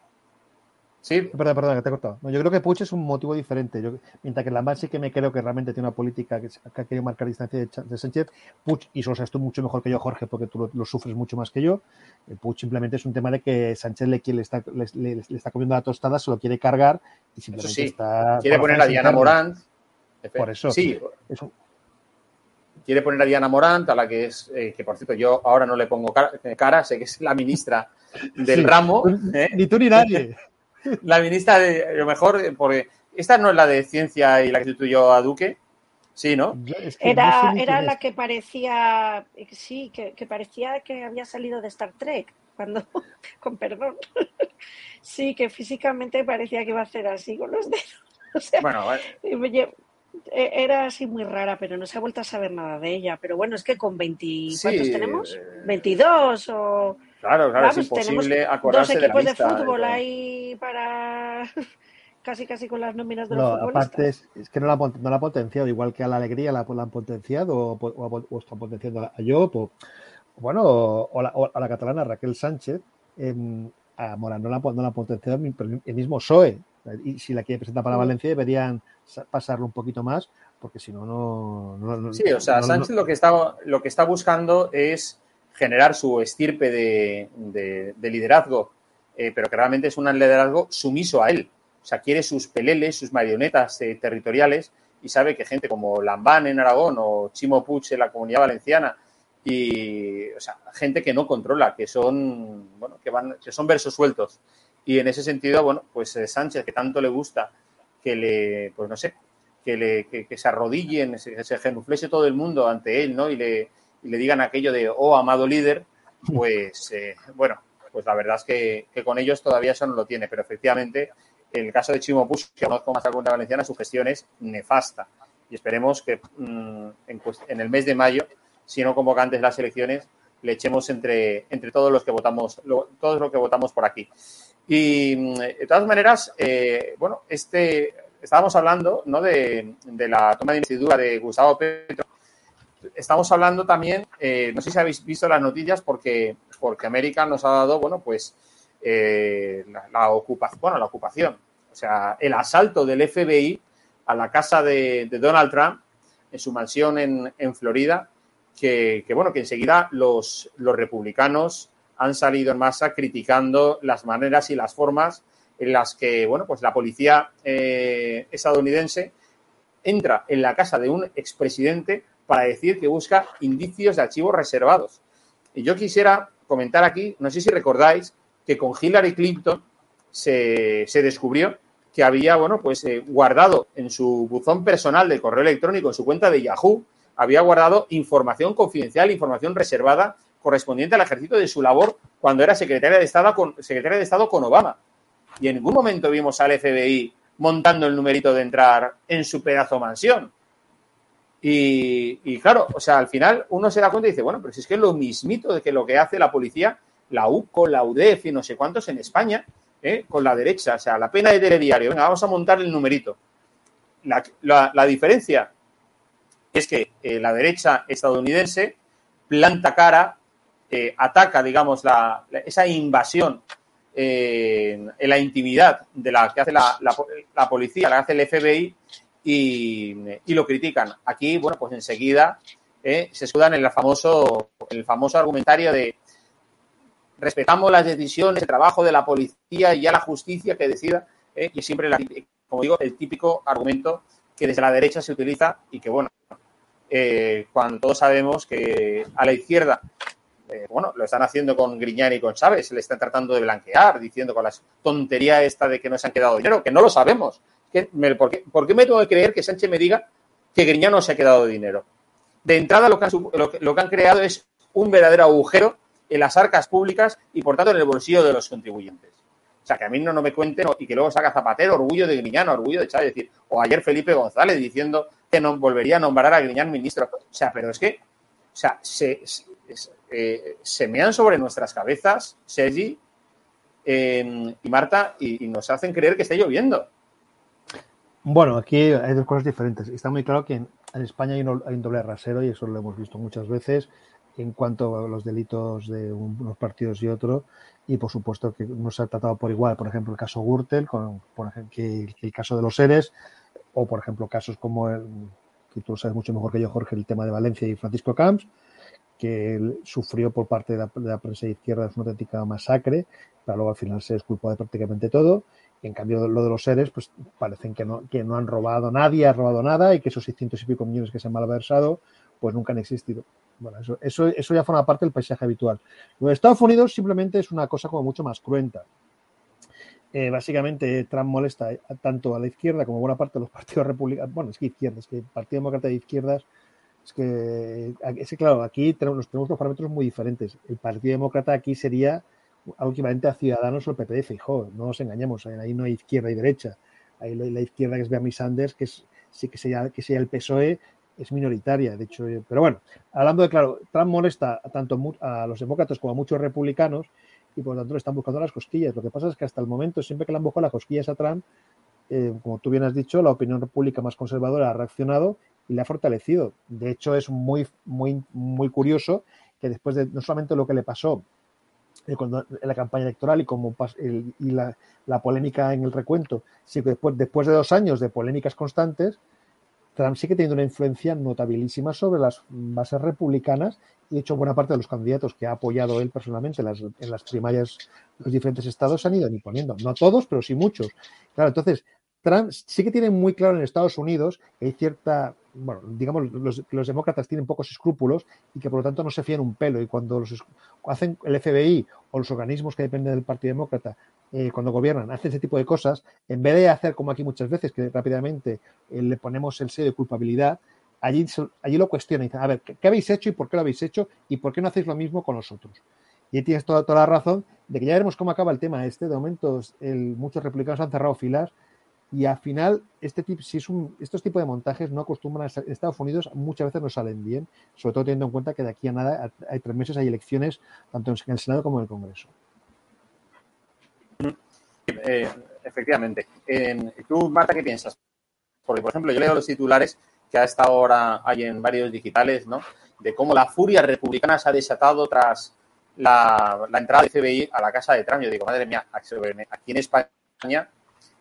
Sí. Perdón, perdón, que te he cortado. yo creo que Puig es un motivo diferente. Yo, mientras que Lambán sí que me creo que realmente tiene una política que, ha querido marcar distancia de, Sánchez, Puig, y eso es esto mucho mejor que yo, Jorge, porque tú lo, sufres mucho más que yo. Eh, Puig simplemente es un tema de que Sánchez le, le, está, le, está comiendo la tostada, se lo quiere cargar y simplemente sí. está. Quiere poner a Diana Morant. Por eso. Sí. Quiere poner a Diana Morant, a la que es, eh, que por cierto, yo ahora no le pongo cara, sé que es la ministra del ramo. ¿eh? Ni tú ni nadie. La ministra de lo mejor, porque esta no es la de ciencia y la que sustituyó a Duque. Sí, ¿no? era, era la que parecía, sí, que, parecía que había salido de Star Trek, cuando, con perdón. Sí, que físicamente parecía que iba a hacer así con los dedos. bueno, e, era así muy rara, pero no se ha vuelto a saber nada de ella. Pero bueno, es que con 20, ¿cuántos tenemos? ¿22 o...? Claro, claro, es imposible acordarse de la de fútbol ahí para casi casi con las nóminas de los futbolistas. Aparte es, que no la, no la, ha potenciado, igual que a la alegría la, han potenciado o, o, están potenciando a Job o, bueno, o, a la catalana Raquel Sánchez. Eh, a Morán no la, no la ha potenciado el mismo PSOE. Y si la quiere presentar para Valencia deberían pasarlo un poquito más porque si no, no... Sí, o sea, Sánchez lo, que está, lo que está buscando es generar su estirpe de, liderazgo, eh, pero que realmente es un liderazgo sumiso a él. O sea, quiere sus peleles, sus marionetas eh, territoriales y sabe que gente como Lambán en Aragón o Chimo Puig en la Comunidad Valenciana y, o sea, gente que no controla, que son, bueno, que van, que son versos sueltos. Y en ese sentido, bueno, pues eh, Sánchez, que tanto le gusta que le, pues no sé, que, le, que, se arrodillen, se, se todo el mundo ante él, ¿no? Y le, y le digan aquello de, oh, amado líder, pues eh, bueno, pues la verdad es que, con ellos todavía eso no lo tiene, pero efectivamente el caso de Chimo Puig, que conozco más a la Valenciana, su gestión es nefasta y esperemos que mm, en, el mes de mayo, si no convoca antes las elecciones, le echemos entre, entre todos los que votamos, todos los que votamos por aquí. Y mm, de todas maneras, eh, bueno, este estábamos hablando ¿no? de, de la toma de investidura de Gustavo Petro estamos hablando también, eh, no sé si habéis visto las noticias, porque, porque América nos ha dado, bueno, pues eh, la, ocupación, bueno, la ocupación, o sea, el asalto del FBI a la casa de, Donald Trump en su mansión en, Florida, que, bueno, que enseguida los, los republicanos han salido en masa criticando las maneras y las formas en las que, bueno, pues la policía eh, estadounidense entra en la casa de un expresidente para decir que busca indicios de archivos reservados. Y yo quisiera comentar aquí, no sé si recordáis, que con Hillary Clinton se, descubrió que había, bueno, pues eh, guardado en su buzón personal de correo electrónico, en su cuenta de Yahoo, había guardado información confidencial, información reservada correspondiente al ejercicio de su labor cuando era secretaria de Estado con, secretaria de Estado con Obama. Y en ningún momento vimos al FBI montando el numerito de entrar en su pedazo mansión. Y, claro, o sea, al final uno se da cuenta y dice, bueno, pero si es que es lo mismito de que lo que hace la policía, la UCO, la UDEF y no sé cuántos en España, ¿eh? con la derecha, o sea, la pena de telediario, venga, vamos a montar el numerito. La, diferencia es que eh, la derecha estadounidense planta cara, eh, ataca, digamos, esa invasión en la intimidad de la que hace la, policía, la que hace el FBI y, lo critican. Aquí, bueno, pues enseguida eh, se escudan en el famoso, el famoso argumentario de respetamos las decisiones, el trabajo de la policía y ya la justicia que decida, eh, y siempre, como digo, el típico argumento que desde la derecha se utiliza y que, bueno, eh, cuando todos sabemos que a la izquierda bueno, lo están haciendo con Griñán y con Chávez, le están tratando de blanquear, diciendo con la tontería esta de que no se han quedado dinero, que no lo sabemos. ¿Por, qué, me tengo que creer que Sánchez me diga que Griñán no se ha quedado dinero? De entrada, lo que, han, creado es un verdadero agujero en las arcas públicas y, por tanto, en el bolsillo de los contribuyentes. O sea, que a mí no, no me cuenten y que luego saca Zapatero, orgullo de Griñán, orgullo de Chávez. Decir, o ayer Felipe González diciendo que no volvería a nombrar a Griñán ministro. O sea, pero es que, o sea, se, eh, se mean sobre nuestras cabezas, Sergi em, y Marta, y, nos hacen creer que está lloviendo. Bueno, aquí hay dos cosas diferentes. Está muy claro que en, España hay un, doble rasero y eso lo hemos visto muchas veces en cuanto a los delitos de unos partidos y otros. Y por supuesto que no se ha tratado por igual, por ejemplo, el caso Gürtel, con, que, el caso de los seres, o por ejemplo, casos como el, que tú sabes mucho mejor que yo, Jorge, el tema de Valencia y Francisco Camps, que sufrió por parte de la, prensa de izquierda es una auténtica masacre, pero luego al final se disculpó de prácticamente todo. En cambio, lo de los seres, pues parecen que no, que no han robado nadie, ha robado nada y que esos 600 y pico millones que se han malversado, pues nunca han existido. Bueno, eso, eso, eso ya forma parte del paisaje habitual. Lo de Estados Unidos simplemente es una cosa como mucho más cruenta. Eh, básicamente, Trump molesta tanto a la izquierda como a buena parte de los partidos republicanos. Bueno, es que izquierdas, que el Partido Demócrata de Izquierdas es que, es claro, aquí tenemos, tenemos dos parámetros muy diferentes. El Partido Demócrata aquí sería equivalente a Ciudadanos o el PPD Fijó. No nos engañemos, ahí no hay izquierda y derecha. Ahí la, izquierda que es Bernie Sanders, que es, que sea, que sea el PSOE, es minoritaria. De hecho, pero bueno, hablando de claro, Trump molesta tanto a los demócratas como a muchos republicanos y por lo tanto le están buscando las cosquillas. Lo que pasa es que hasta el momento, siempre que le han buscado las cosquillas a Trump, eh, como tú bien has dicho, la opinión pública más conservadora ha reaccionado y le ha fortalecido. De hecho, es muy, muy, muy curioso que después de no solamente lo que le pasó eh, en la campaña electoral y como la, polémica en el recuento, sino que después, después de dos años de polémicas constantes, Trump sigue teniendo una influencia notabilísima sobre las bases republicanas y de hecho buena parte de los candidatos que ha apoyado él personalmente en las, en las primarias de los diferentes estados se han ido imponiendo. No todos, pero sí muchos. Claro, entonces Trump sí que tiene muy claro en Estados Unidos que hay cierta, bueno, digamos, los, los demócratas tienen pocos escrúpulos y que por lo tanto no se fían un pelo. Y cuando los hacen el FBI o los organismos que dependen del Partido Demócrata, eh, cuando gobiernan, hacen ese tipo de cosas, en vez de hacer como aquí muchas veces, que rápidamente eh, le ponemos el sello de culpabilidad, allí, allí lo cuestionan y dicen, a ver, ¿qué, habéis hecho y por qué lo habéis hecho y por qué no hacéis lo mismo con nosotros? Y ahí tienes toda, toda la razón de que ya veremos cómo acaba el tema este. De momento, muchos republicanos han cerrado filas y al final, este tipo, si es un, estos tipos de montajes no acostumbran a Estados Unidos, muchas veces no salen bien, sobre todo teniendo en cuenta que de aquí a nada, hay tres meses, hay elecciones tanto en el Senado como en el Congreso. Eh, efectivamente. ¿Tú, Marta, qué piensas? Porque, por ejemplo, yo leo los titulares que a esta hora hay en varios digitales, ¿no? De cómo la furia republicana se ha desatado tras la, entrada de FBI a la casa de Trump. Yo digo, madre mía, aquí en España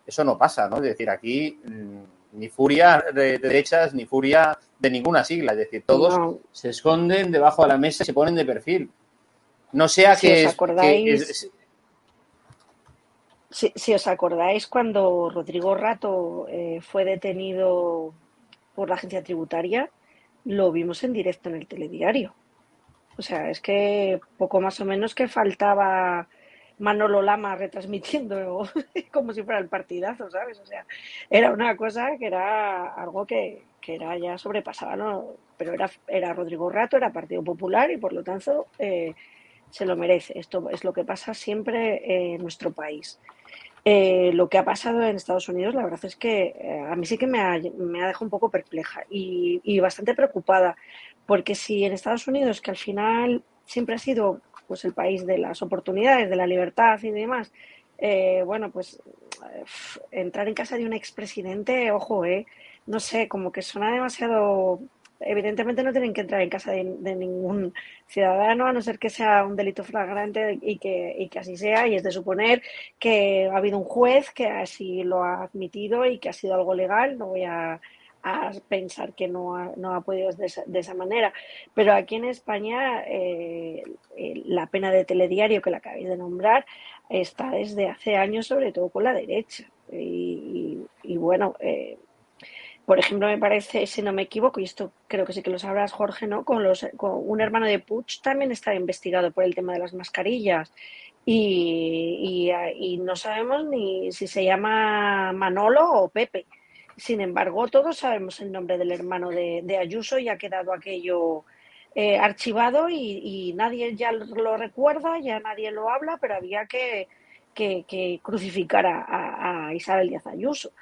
eso no pasa, ¿no? Es decir, aquí mm, ni furia de, derechas ni furia de ninguna sigla, es decir, todos se esconden debajo de la mesa y se ponen de perfil. No sea Si que... os acordáis- que es- Si, si os acordáis, cuando Rodrigo Rato eh, fue detenido por la agencia tributaria, lo vimos en directo en el telediario. O sea, es que poco más o menos que faltaba Manolo Lama retransmitiendo como si fuera el partidazo, ¿sabes? O sea, era una cosa que era algo que, que era ya sobrepasaba, ¿no? Pero era, era Rodrigo Rato, era Partido Popular y por lo tanto eh, se lo merece. Esto es lo que pasa siempre en nuestro país. Eh, lo que ha pasado en Estados Unidos, la verdad es que eh, a mí sí que me ha, me ha dejado un poco perpleja y, y bastante preocupada, porque si en Estados Unidos, que al final siempre ha sido pues el país de las oportunidades, de la libertad y demás, eh, bueno, pues eh, entrar en casa de un expresidente, ojo, eh, no sé, como que suena demasiado. Evidentemente no tienen que entrar en casa de, de ningún ciudadano, a no ser que sea un delito flagrante y que, y que así sea, y es de suponer que ha habido un juez que así lo ha admitido y que ha sido algo legal. No voy a, a pensar que no ha, no ha podido de esa, de esa manera. Pero aquí en España eh, eh, la pena de telediario que la acabáis de nombrar está desde hace años, sobre todo con la derecha. Y bueno, eh, por ejemplo, me parece, si no me equivoco, y esto creo que sí que lo sabrás, Jorge, ¿no? Con, los, con un hermano de Puig también está investigado por el tema de las mascarillas. Y, y, y no sabemos ni si se llama Manolo o Pepe. Sin embargo, todos sabemos el nombre del hermano de, Ayuso y ha quedado aquello eh, archivado y, y nadie ya lo recuerda, ya nadie lo habla, pero había que, que, que crucificar a, a- a Isabel Díaz Ayuso.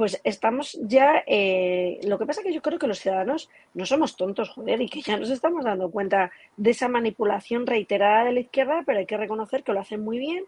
Pues estamos ya. eh, lo que pasa es que yo creo que los ciudadanos no somos tontos, joder, y que ya nos estamos dando cuenta de esa manipulación reiterada de la izquierda, pero hay que reconocer que lo hacen muy bien.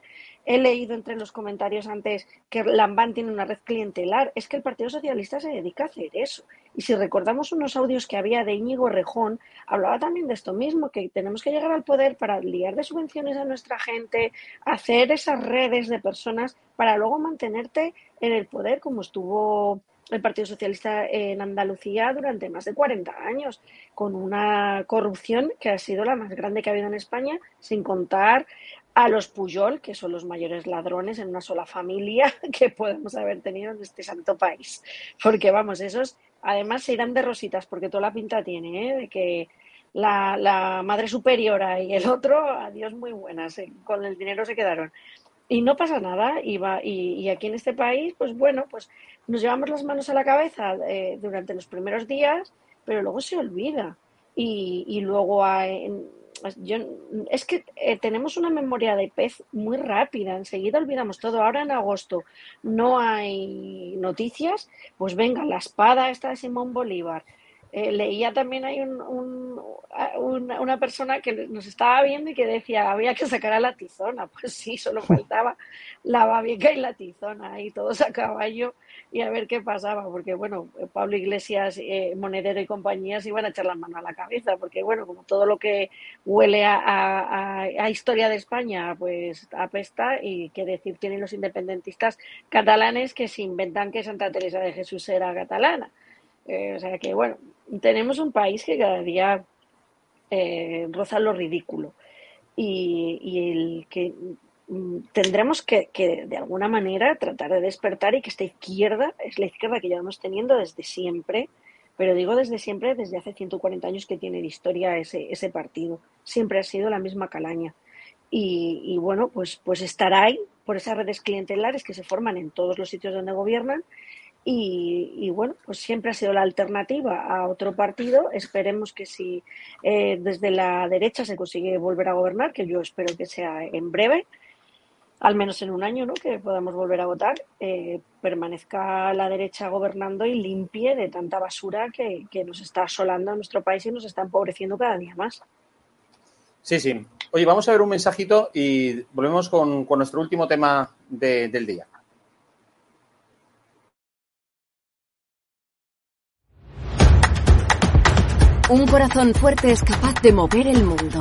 He leído entre los comentarios antes que Lambán tiene una red clientelar. Es que el Partido Socialista se dedica a hacer eso. Y si recordamos unos audios que había de Íñigo Rejón, hablaba también de esto mismo, que tenemos que llegar al poder para liar de subvenciones a nuestra gente, hacer esas redes de personas para luego mantenerte en el poder, como estuvo el Partido Socialista en Andalucía durante más de 40 años, con una corrupción que ha sido la más grande que ha habido en España, sin contar a los Puyol, que son los mayores ladrones en una sola familia que podemos haber tenido en este santo país. Porque vamos, esos además se irán de rositas, porque toda la pinta tiene, ¿eh? de que la, madre superiora y el otro, adiós muy buenas, ¿eh? con el dinero se quedaron. Y no pasa nada, y, va, y, aquí en este país, pues bueno, pues nos llevamos las manos a la cabeza eh, durante los primeros días, pero luego se olvida. Y, y luego hay, yo, es que eh, tenemos una memoria de pez muy rápida, enseguida olvidamos todo. Ahora en agosto no hay noticias, pues venga, la espada esta de Simón Bolívar. Eh, leía también hay un, un, una, una persona que nos estaba viendo y que decía había que sacar a la tizona. Pues sí, solo faltaba la babieca y la tizona y todos a caballo y a ver qué pasaba, porque bueno, Pablo Iglesias, eh, Monedero y compañías iban a echar las manos a la cabeza, porque bueno, como todo lo que huele a, historia de España, pues apesta y qué decir tienen los independentistas catalanes que se inventan que Santa Teresa de Jesús era catalana. Eh, o sea que bueno, tenemos un país que cada día eh, roza lo ridículo y el que tendremos que, que, de alguna manera tratar de despertar y que esta izquierda es la izquierda que llevamos teniendo desde siempre, pero digo desde siempre, desde hace 140 años que tiene de historia ese, ese partido. Siempre ha sido la misma calaña. Y, y bueno, pues, pues estará ahí por esas redes clientelares que se forman en todos los sitios donde gobiernan y, y, bueno, pues siempre ha sido la alternativa a otro partido. Esperemos que si eh, desde la derecha se consigue volver a gobernar, que yo espero que sea en breve, al menos en un año, ¿no? que podamos volver a votar, eh, permanezca la derecha gobernando y limpie de tanta basura que, que, nos está asolando a nuestro país y nos está empobreciendo cada día más. Sí, sí. Oye, vamos a ver un mensajito y volvemos con, con nuestro último tema de, del día. Un corazón fuerte es capaz de mover el mundo.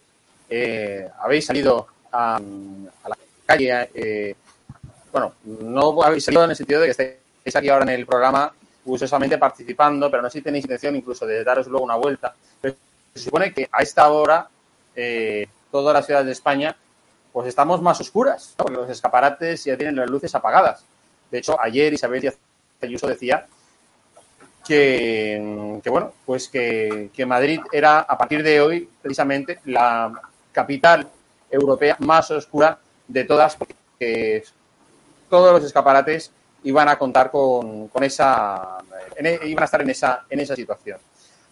eh, habéis salido a, la calle. Eh, bueno, no habéis salido en el sentido de que estéis aquí ahora en el programa gustosamente participando, pero no sé si tenéis intención incluso de daros luego una vuelta. se supone que a esta hora eh, todas las ciudades de España pues estamos más oscuras, porque los escaparates ya tienen las luces apagadas. De hecho, ayer Isabel Díaz Ayuso decía que, bueno, pues que, que, Madrid era a partir de hoy precisamente la capital europea más oscura de todas, porque todos los escaparates iban a contar con, con esa, e, iban a estar en esa, en esa situación.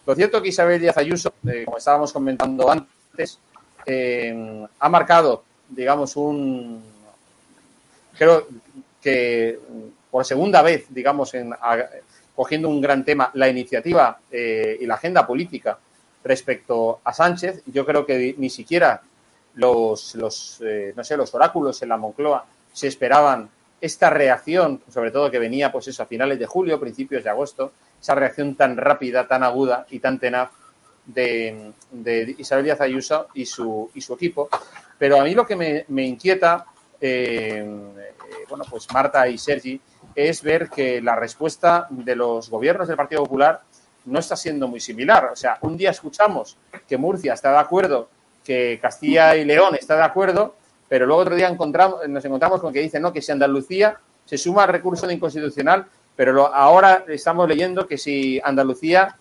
Lo cierto es que Isabel Díaz Ayuso, eh, como estábamos comentando antes, eh, ha marcado, digamos, un, creo que por segunda vez, digamos, en, cogiendo un gran tema, la iniciativa eh, y la agenda política respecto a Sánchez. Yo creo que ni siquiera los, los no sé, los oráculos en la Moncloa se esperaban esta reacción, sobre todo que venía pues eso, a finales de julio, principios de agosto, esa reacción tan rápida, tan aguda y tan tenaz de, Isabel Díaz Ayuso y su, y su equipo. Pero a mí lo que me, inquieta, eh, bueno, pues Marta y Sergi, es ver que la respuesta de los gobiernos del Partido Popular no está siendo muy similar. O sea, un día escuchamos que Murcia está de acuerdo, que Castilla y León está de acuerdo, pero luego otro día encontramos, nos encontramos con que dicen ¿no? que si Andalucía se suma al recurso de inconstitucional, pero ahora estamos leyendo que si Andalucía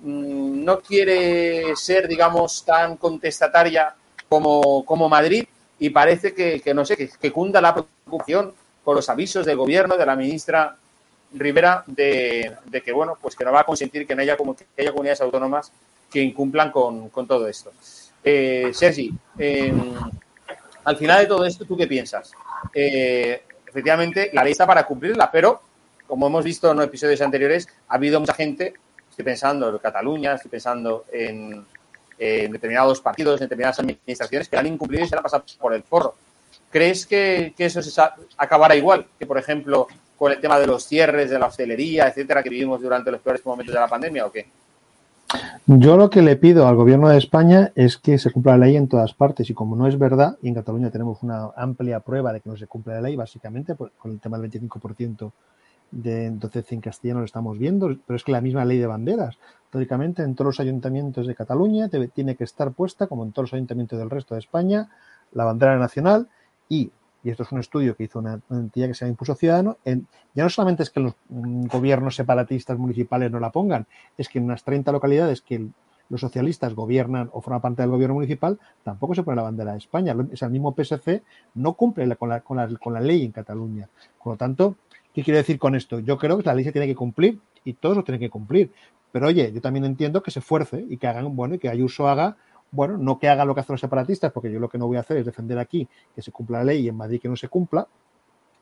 mm, no quiere ser, digamos, tan contestataria como, como Madrid y parece que, no sé, que, cunda la preocupación por los avisos del gobierno, de la ministra Rivera, de, que, bueno, pues que no va a consentir que no haya, como, que haya comunidades autónomas que incumplan con, todo esto. Eh, Sergi, em, al final de todo esto, ¿tú qué piensas? Eh, efectivamente, la ley está para cumplirla, pero como hemos visto en episodios anteriores, ha habido mucha gente, estoy pensando en Cataluña, estoy pensando en, determinados partidos, en determinadas administraciones que han incumplido y se han pasado por el forro. ¿Crees que, eso se acabará igual que, por ejemplo, con el tema de los cierres de la hostelería, etcétera, que vivimos durante los peores momentos de la pandemia o qué? Yo lo que le pido al gobierno de España es que se cumpla la ley en todas partes y como no es verdad, y en Cataluña tenemos una amplia prueba de que no se cumple la ley, básicamente con el tema del 25% de entonces en castellano lo estamos viendo, pero es que la misma ley de banderas, teóricamente en todos los ayuntamientos de Cataluña tiene que estar puesta, como en todos los ayuntamientos del resto de España, la bandera nacional y y esto es un estudio que hizo una, entidad que se llama Impulso Ciudadano, en, ya no solamente es que los mm, gobiernos separatistas municipales no la pongan, es que en unas 30 localidades que los socialistas gobiernan o forman parte del gobierno municipal, tampoco se pone la bandera de España. Es el mismo PSC, no cumple con la, con, la, ley en Cataluña. Por lo tanto, ¿qué quiero decir con esto? Yo creo que la ley se tiene que cumplir y todos lo tienen que cumplir. Pero oye, yo también entiendo que se esfuerce y que hagan, bueno, y que Ayuso haga bueno, no que haga lo que hacen los separatistas, porque yo lo que no voy a hacer es defender aquí que se cumpla la ley y en Madrid que no se cumpla.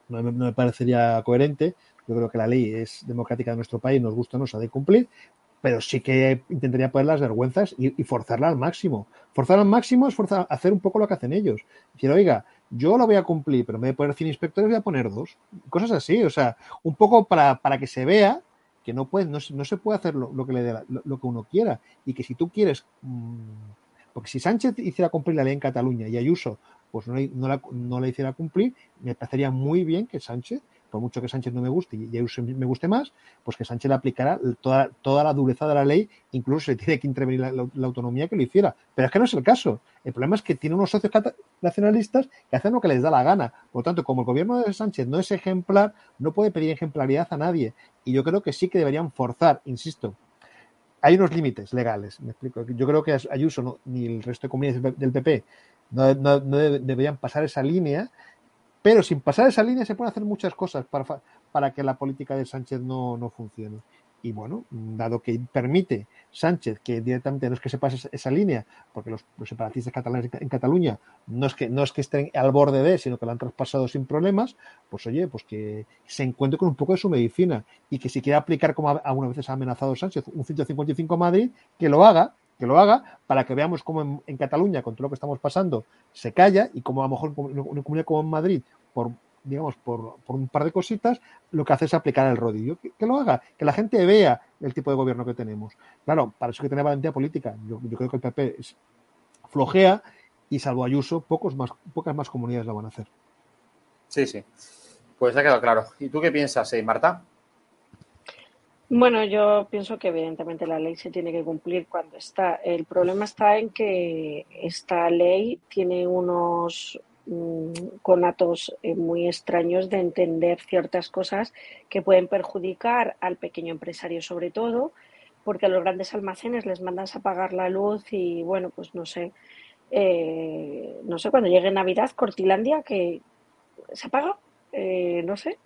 No me, parecería coherente. Yo creo que la ley es democrática de nuestro país, nos gusta o no, ha de cumplir, pero sí que intentaría poner las vergüenzas y, forzarla al máximo. Forzar al máximo es hacer un poco lo que hacen ellos. Decir, oiga, yo lo voy a cumplir, pero en vez de poner 100 inspectores voy a poner dos. Cosas así, o sea, un poco para, que se vea que no, puede, no, se puede hacer lo, que le lo, que uno quiera y que si tú quieres mm, porque si Sánchez hiciera cumplir la ley en Cataluña y Ayuso pues no, no, la, hiciera cumplir, me parecería muy bien que Sánchez, por mucho que Sánchez no me guste y Ayuso me guste más, pues que Sánchez le aplicara toda, toda la dureza de la ley, incluso se tiene que intervenir la, autonomía que lo hiciera. Pero es que no es el caso. El problema es que tiene unos socios nacionalistas que hacen lo que les da la gana. Por lo tanto, como el gobierno de Sánchez no es ejemplar, no puede pedir ejemplaridad a nadie. Y yo creo que sí que deberían forzar, insisto, hay unos límites legales, me explico. Yo creo que Ayuso ni el resto de comunidades del PP no, deberían pasar esa línea, pero sin pasar esa línea se pueden hacer muchas cosas para, para que la política de Sánchez no, no funcione. Y bueno, dado que permite Sánchez que directamente no es que se pase esa línea, porque los, separatistas catalanes en Cataluña no es que no es que estén al borde de, sino que lo han traspasado sin problemas, pues oye, pues que se encuentre con un poco de su medicina y que si quiere aplicar, como algunas veces ha amenazado Sánchez, un 155 Madrid, que lo haga que lo haga para que veamos cómo en, Cataluña, con todo lo que estamos pasando, se calla y como a lo mejor como en Madrid, por digamos, por, un par de cositas, lo que hace es aplicar el rodillo. Que, lo haga, que la gente vea el tipo de gobierno que tenemos. Claro, para eso hay que tener valentía política. Yo, creo que el PP es, flojea y salvo Ayuso, pocos más, pocas más comunidades lo van a hacer. Sí, sí. Pues ha quedado claro. ¿Y tú qué piensas, eh, Marta? Bueno, yo pienso que evidentemente la ley se tiene que cumplir cuando está. El problema está en que esta ley tiene unos conatos eh, muy extraños de entender ciertas cosas que pueden perjudicar al pequeño empresario sobre todo, porque a los grandes almacenes les mandas a pagar la luz y bueno, pues no sé, eh, no sé, cuando llegue Navidad, Cortilandia, que se apaga, eh, no sé,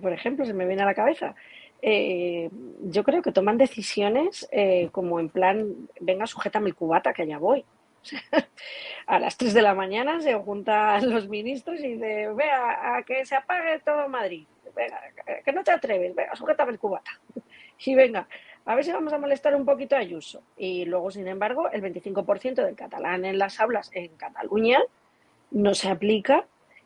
por ejemplo, se me viene a la cabeza yo creo que toman decisiones como en plan, venga, sujétame el cubata, que allá voy. a las 3 de la mañana se juntan los ministros y dicen, vea, a que se apague todo Madrid. Venga, que no te atreves, venga, sujétame el cubata. y venga, a ver si vamos a molestar un poquito a Ayuso. Y luego, sin embargo, el 25% del catalán en las aulas en Cataluña no se aplica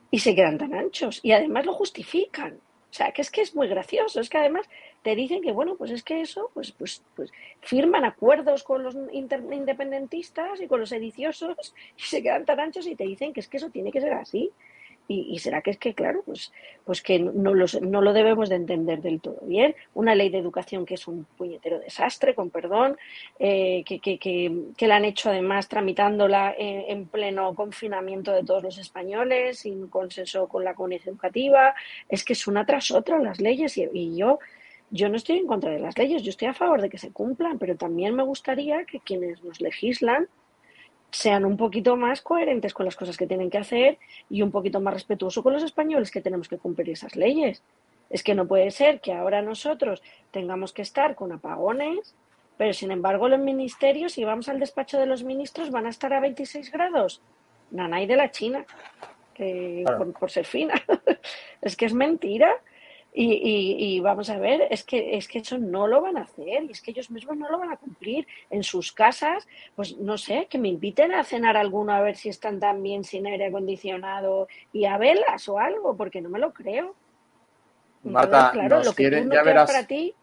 y se quedan tan anchos. Y además lo justifican. O sea, que es que es muy gracioso, es que además te dicen que, bueno, pues es que eso, pues, pues, pues firman acuerdos con los independentistas y con los sediciosos y se quedan tan anchos y te dicen que es que eso tiene que ser así. Y, será que es que, claro, pues, pues que no, no lo debemos de entender del todo bien. Una ley de educación que es un puñetero desastre, con perdón, eh, que, que, que, la han hecho además tramitándola en, pleno confinamiento de todos los españoles, sin consenso con la comunidad educativa. Es que es una tras otra las leyes y yo yo no estoy en contra de las leyes, yo estoy a favor de que se cumplan, pero también me gustaría que quienes nos legislan sean un poquito más coherentes con las cosas que tienen que hacer y un poquito más respetuosos con los españoles que tenemos que cumplir esas leyes. Es que no puede ser que ahora nosotros tengamos que estar con apagones, pero sin embargo los ministerios, si vamos al despacho de los ministros, van a estar a 26 grados. Nanay de la China, por ser fina. es que es mentira. Y, y, vamos a ver, es que, es que eso no lo van a hacer y es que ellos mismos no lo van a cumplir. En sus casas, pues no sé, que me inviten a cenar alguno a ver si están tan bien sin aire acondicionado y a velas o algo, porque no me lo creo. Marta, claro, lo que tú no ya verás. para ti.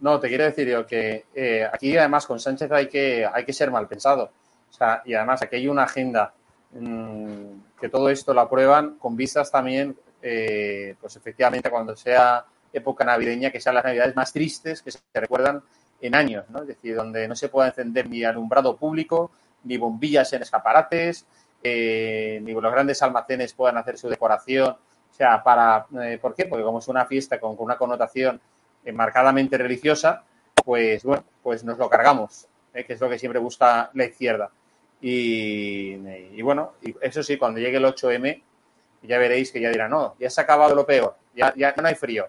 No, te quiero decir yo que eh, aquí además con Sánchez hay que, hay que ser mal pensado. O sea, y además aquí hay una agenda mm, que todo esto lo aprueban con vistas también eh, pues efectivamente cuando sea época navideña, que sean las navidades más tristes que se recuerdan en años, ¿no? Es decir, donde no se pueda encender ni alumbrado público, ni bombillas en escaparates, eh, ni los grandes almacenes puedan hacer su decoración. O sea, para, eh, ¿por qué? Porque como es una fiesta con, una connotación marcadamente religiosa, pues bueno, pues nos lo cargamos, que es lo que siempre busca la izquierda. Y, y, bueno, eso sí, cuando llegue el 8M, ya veréis que ya dirán, no, ya se ha acabado lo peor, ya, ya no hay frío,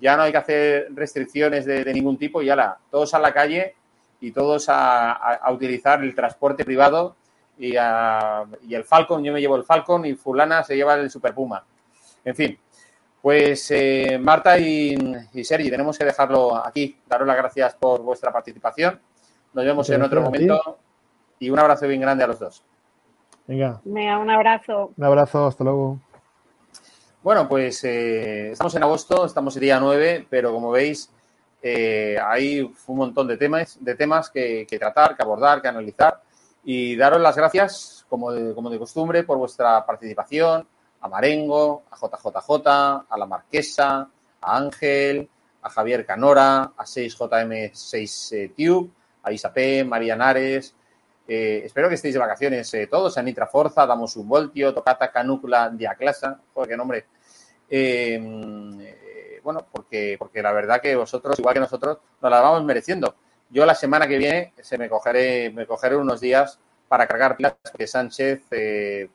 ya no hay que hacer restricciones de, ningún tipo, ya la, todos a la calle y todos a, utilizar el transporte privado y, y, el Falcon, yo me llevo el Falcon y fulana se lleva el Super Puma. En fin, pues eh, Marta y, Sergi, tenemos que dejarlo aquí. Daros las gracias por vuestra participación. Nos vemos en otro momento y un abrazo bien grande a los dos. Venga. Venga, un abrazo. Un abrazo, hasta luego. Bueno, pues eh, estamos en agosto, estamos el día 9, pero como veis, eh, hay un montón de temas, de temas que, tratar, que abordar, que analizar. Y daros las gracias, como de, costumbre, por vuestra participación, a Marengo, a JJJ, a la Marquesa, a Ángel, a Javier Canora, a 6JM6 eh, a Isapé, María Nares. espero que estéis de vacaciones todos, a Nitra Forza, Damos un Voltio, Tocata Canúcula Diaclasa, joder, qué nombre, eh, bueno, porque, porque la verdad que vosotros, igual que nosotros, nos la vamos mereciendo. Yo la semana que viene se me cogeré, unos días para cargar pilas, porque Sánchez, eh,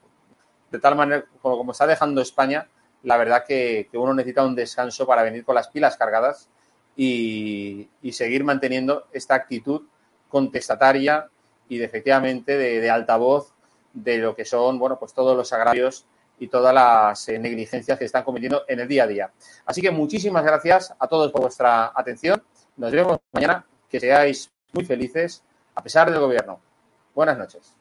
de tal manera como, está dejando España, la verdad que, uno necesita un descanso para venir con las pilas cargadas y, seguir manteniendo esta actitud contestataria y efectivamente de, de altavoz de lo que son, bueno, pues todos los agravios y todas las eh, negligencias que están cometiendo en el día a día. Así que muchísimas gracias a todos por vuestra atención. Nos vemos mañana. Que seáis muy felices. a pesar del gobierno. Buenas noches.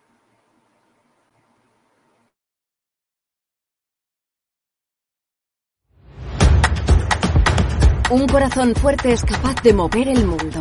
Un corazón fuerte es capaz de mover el mundo.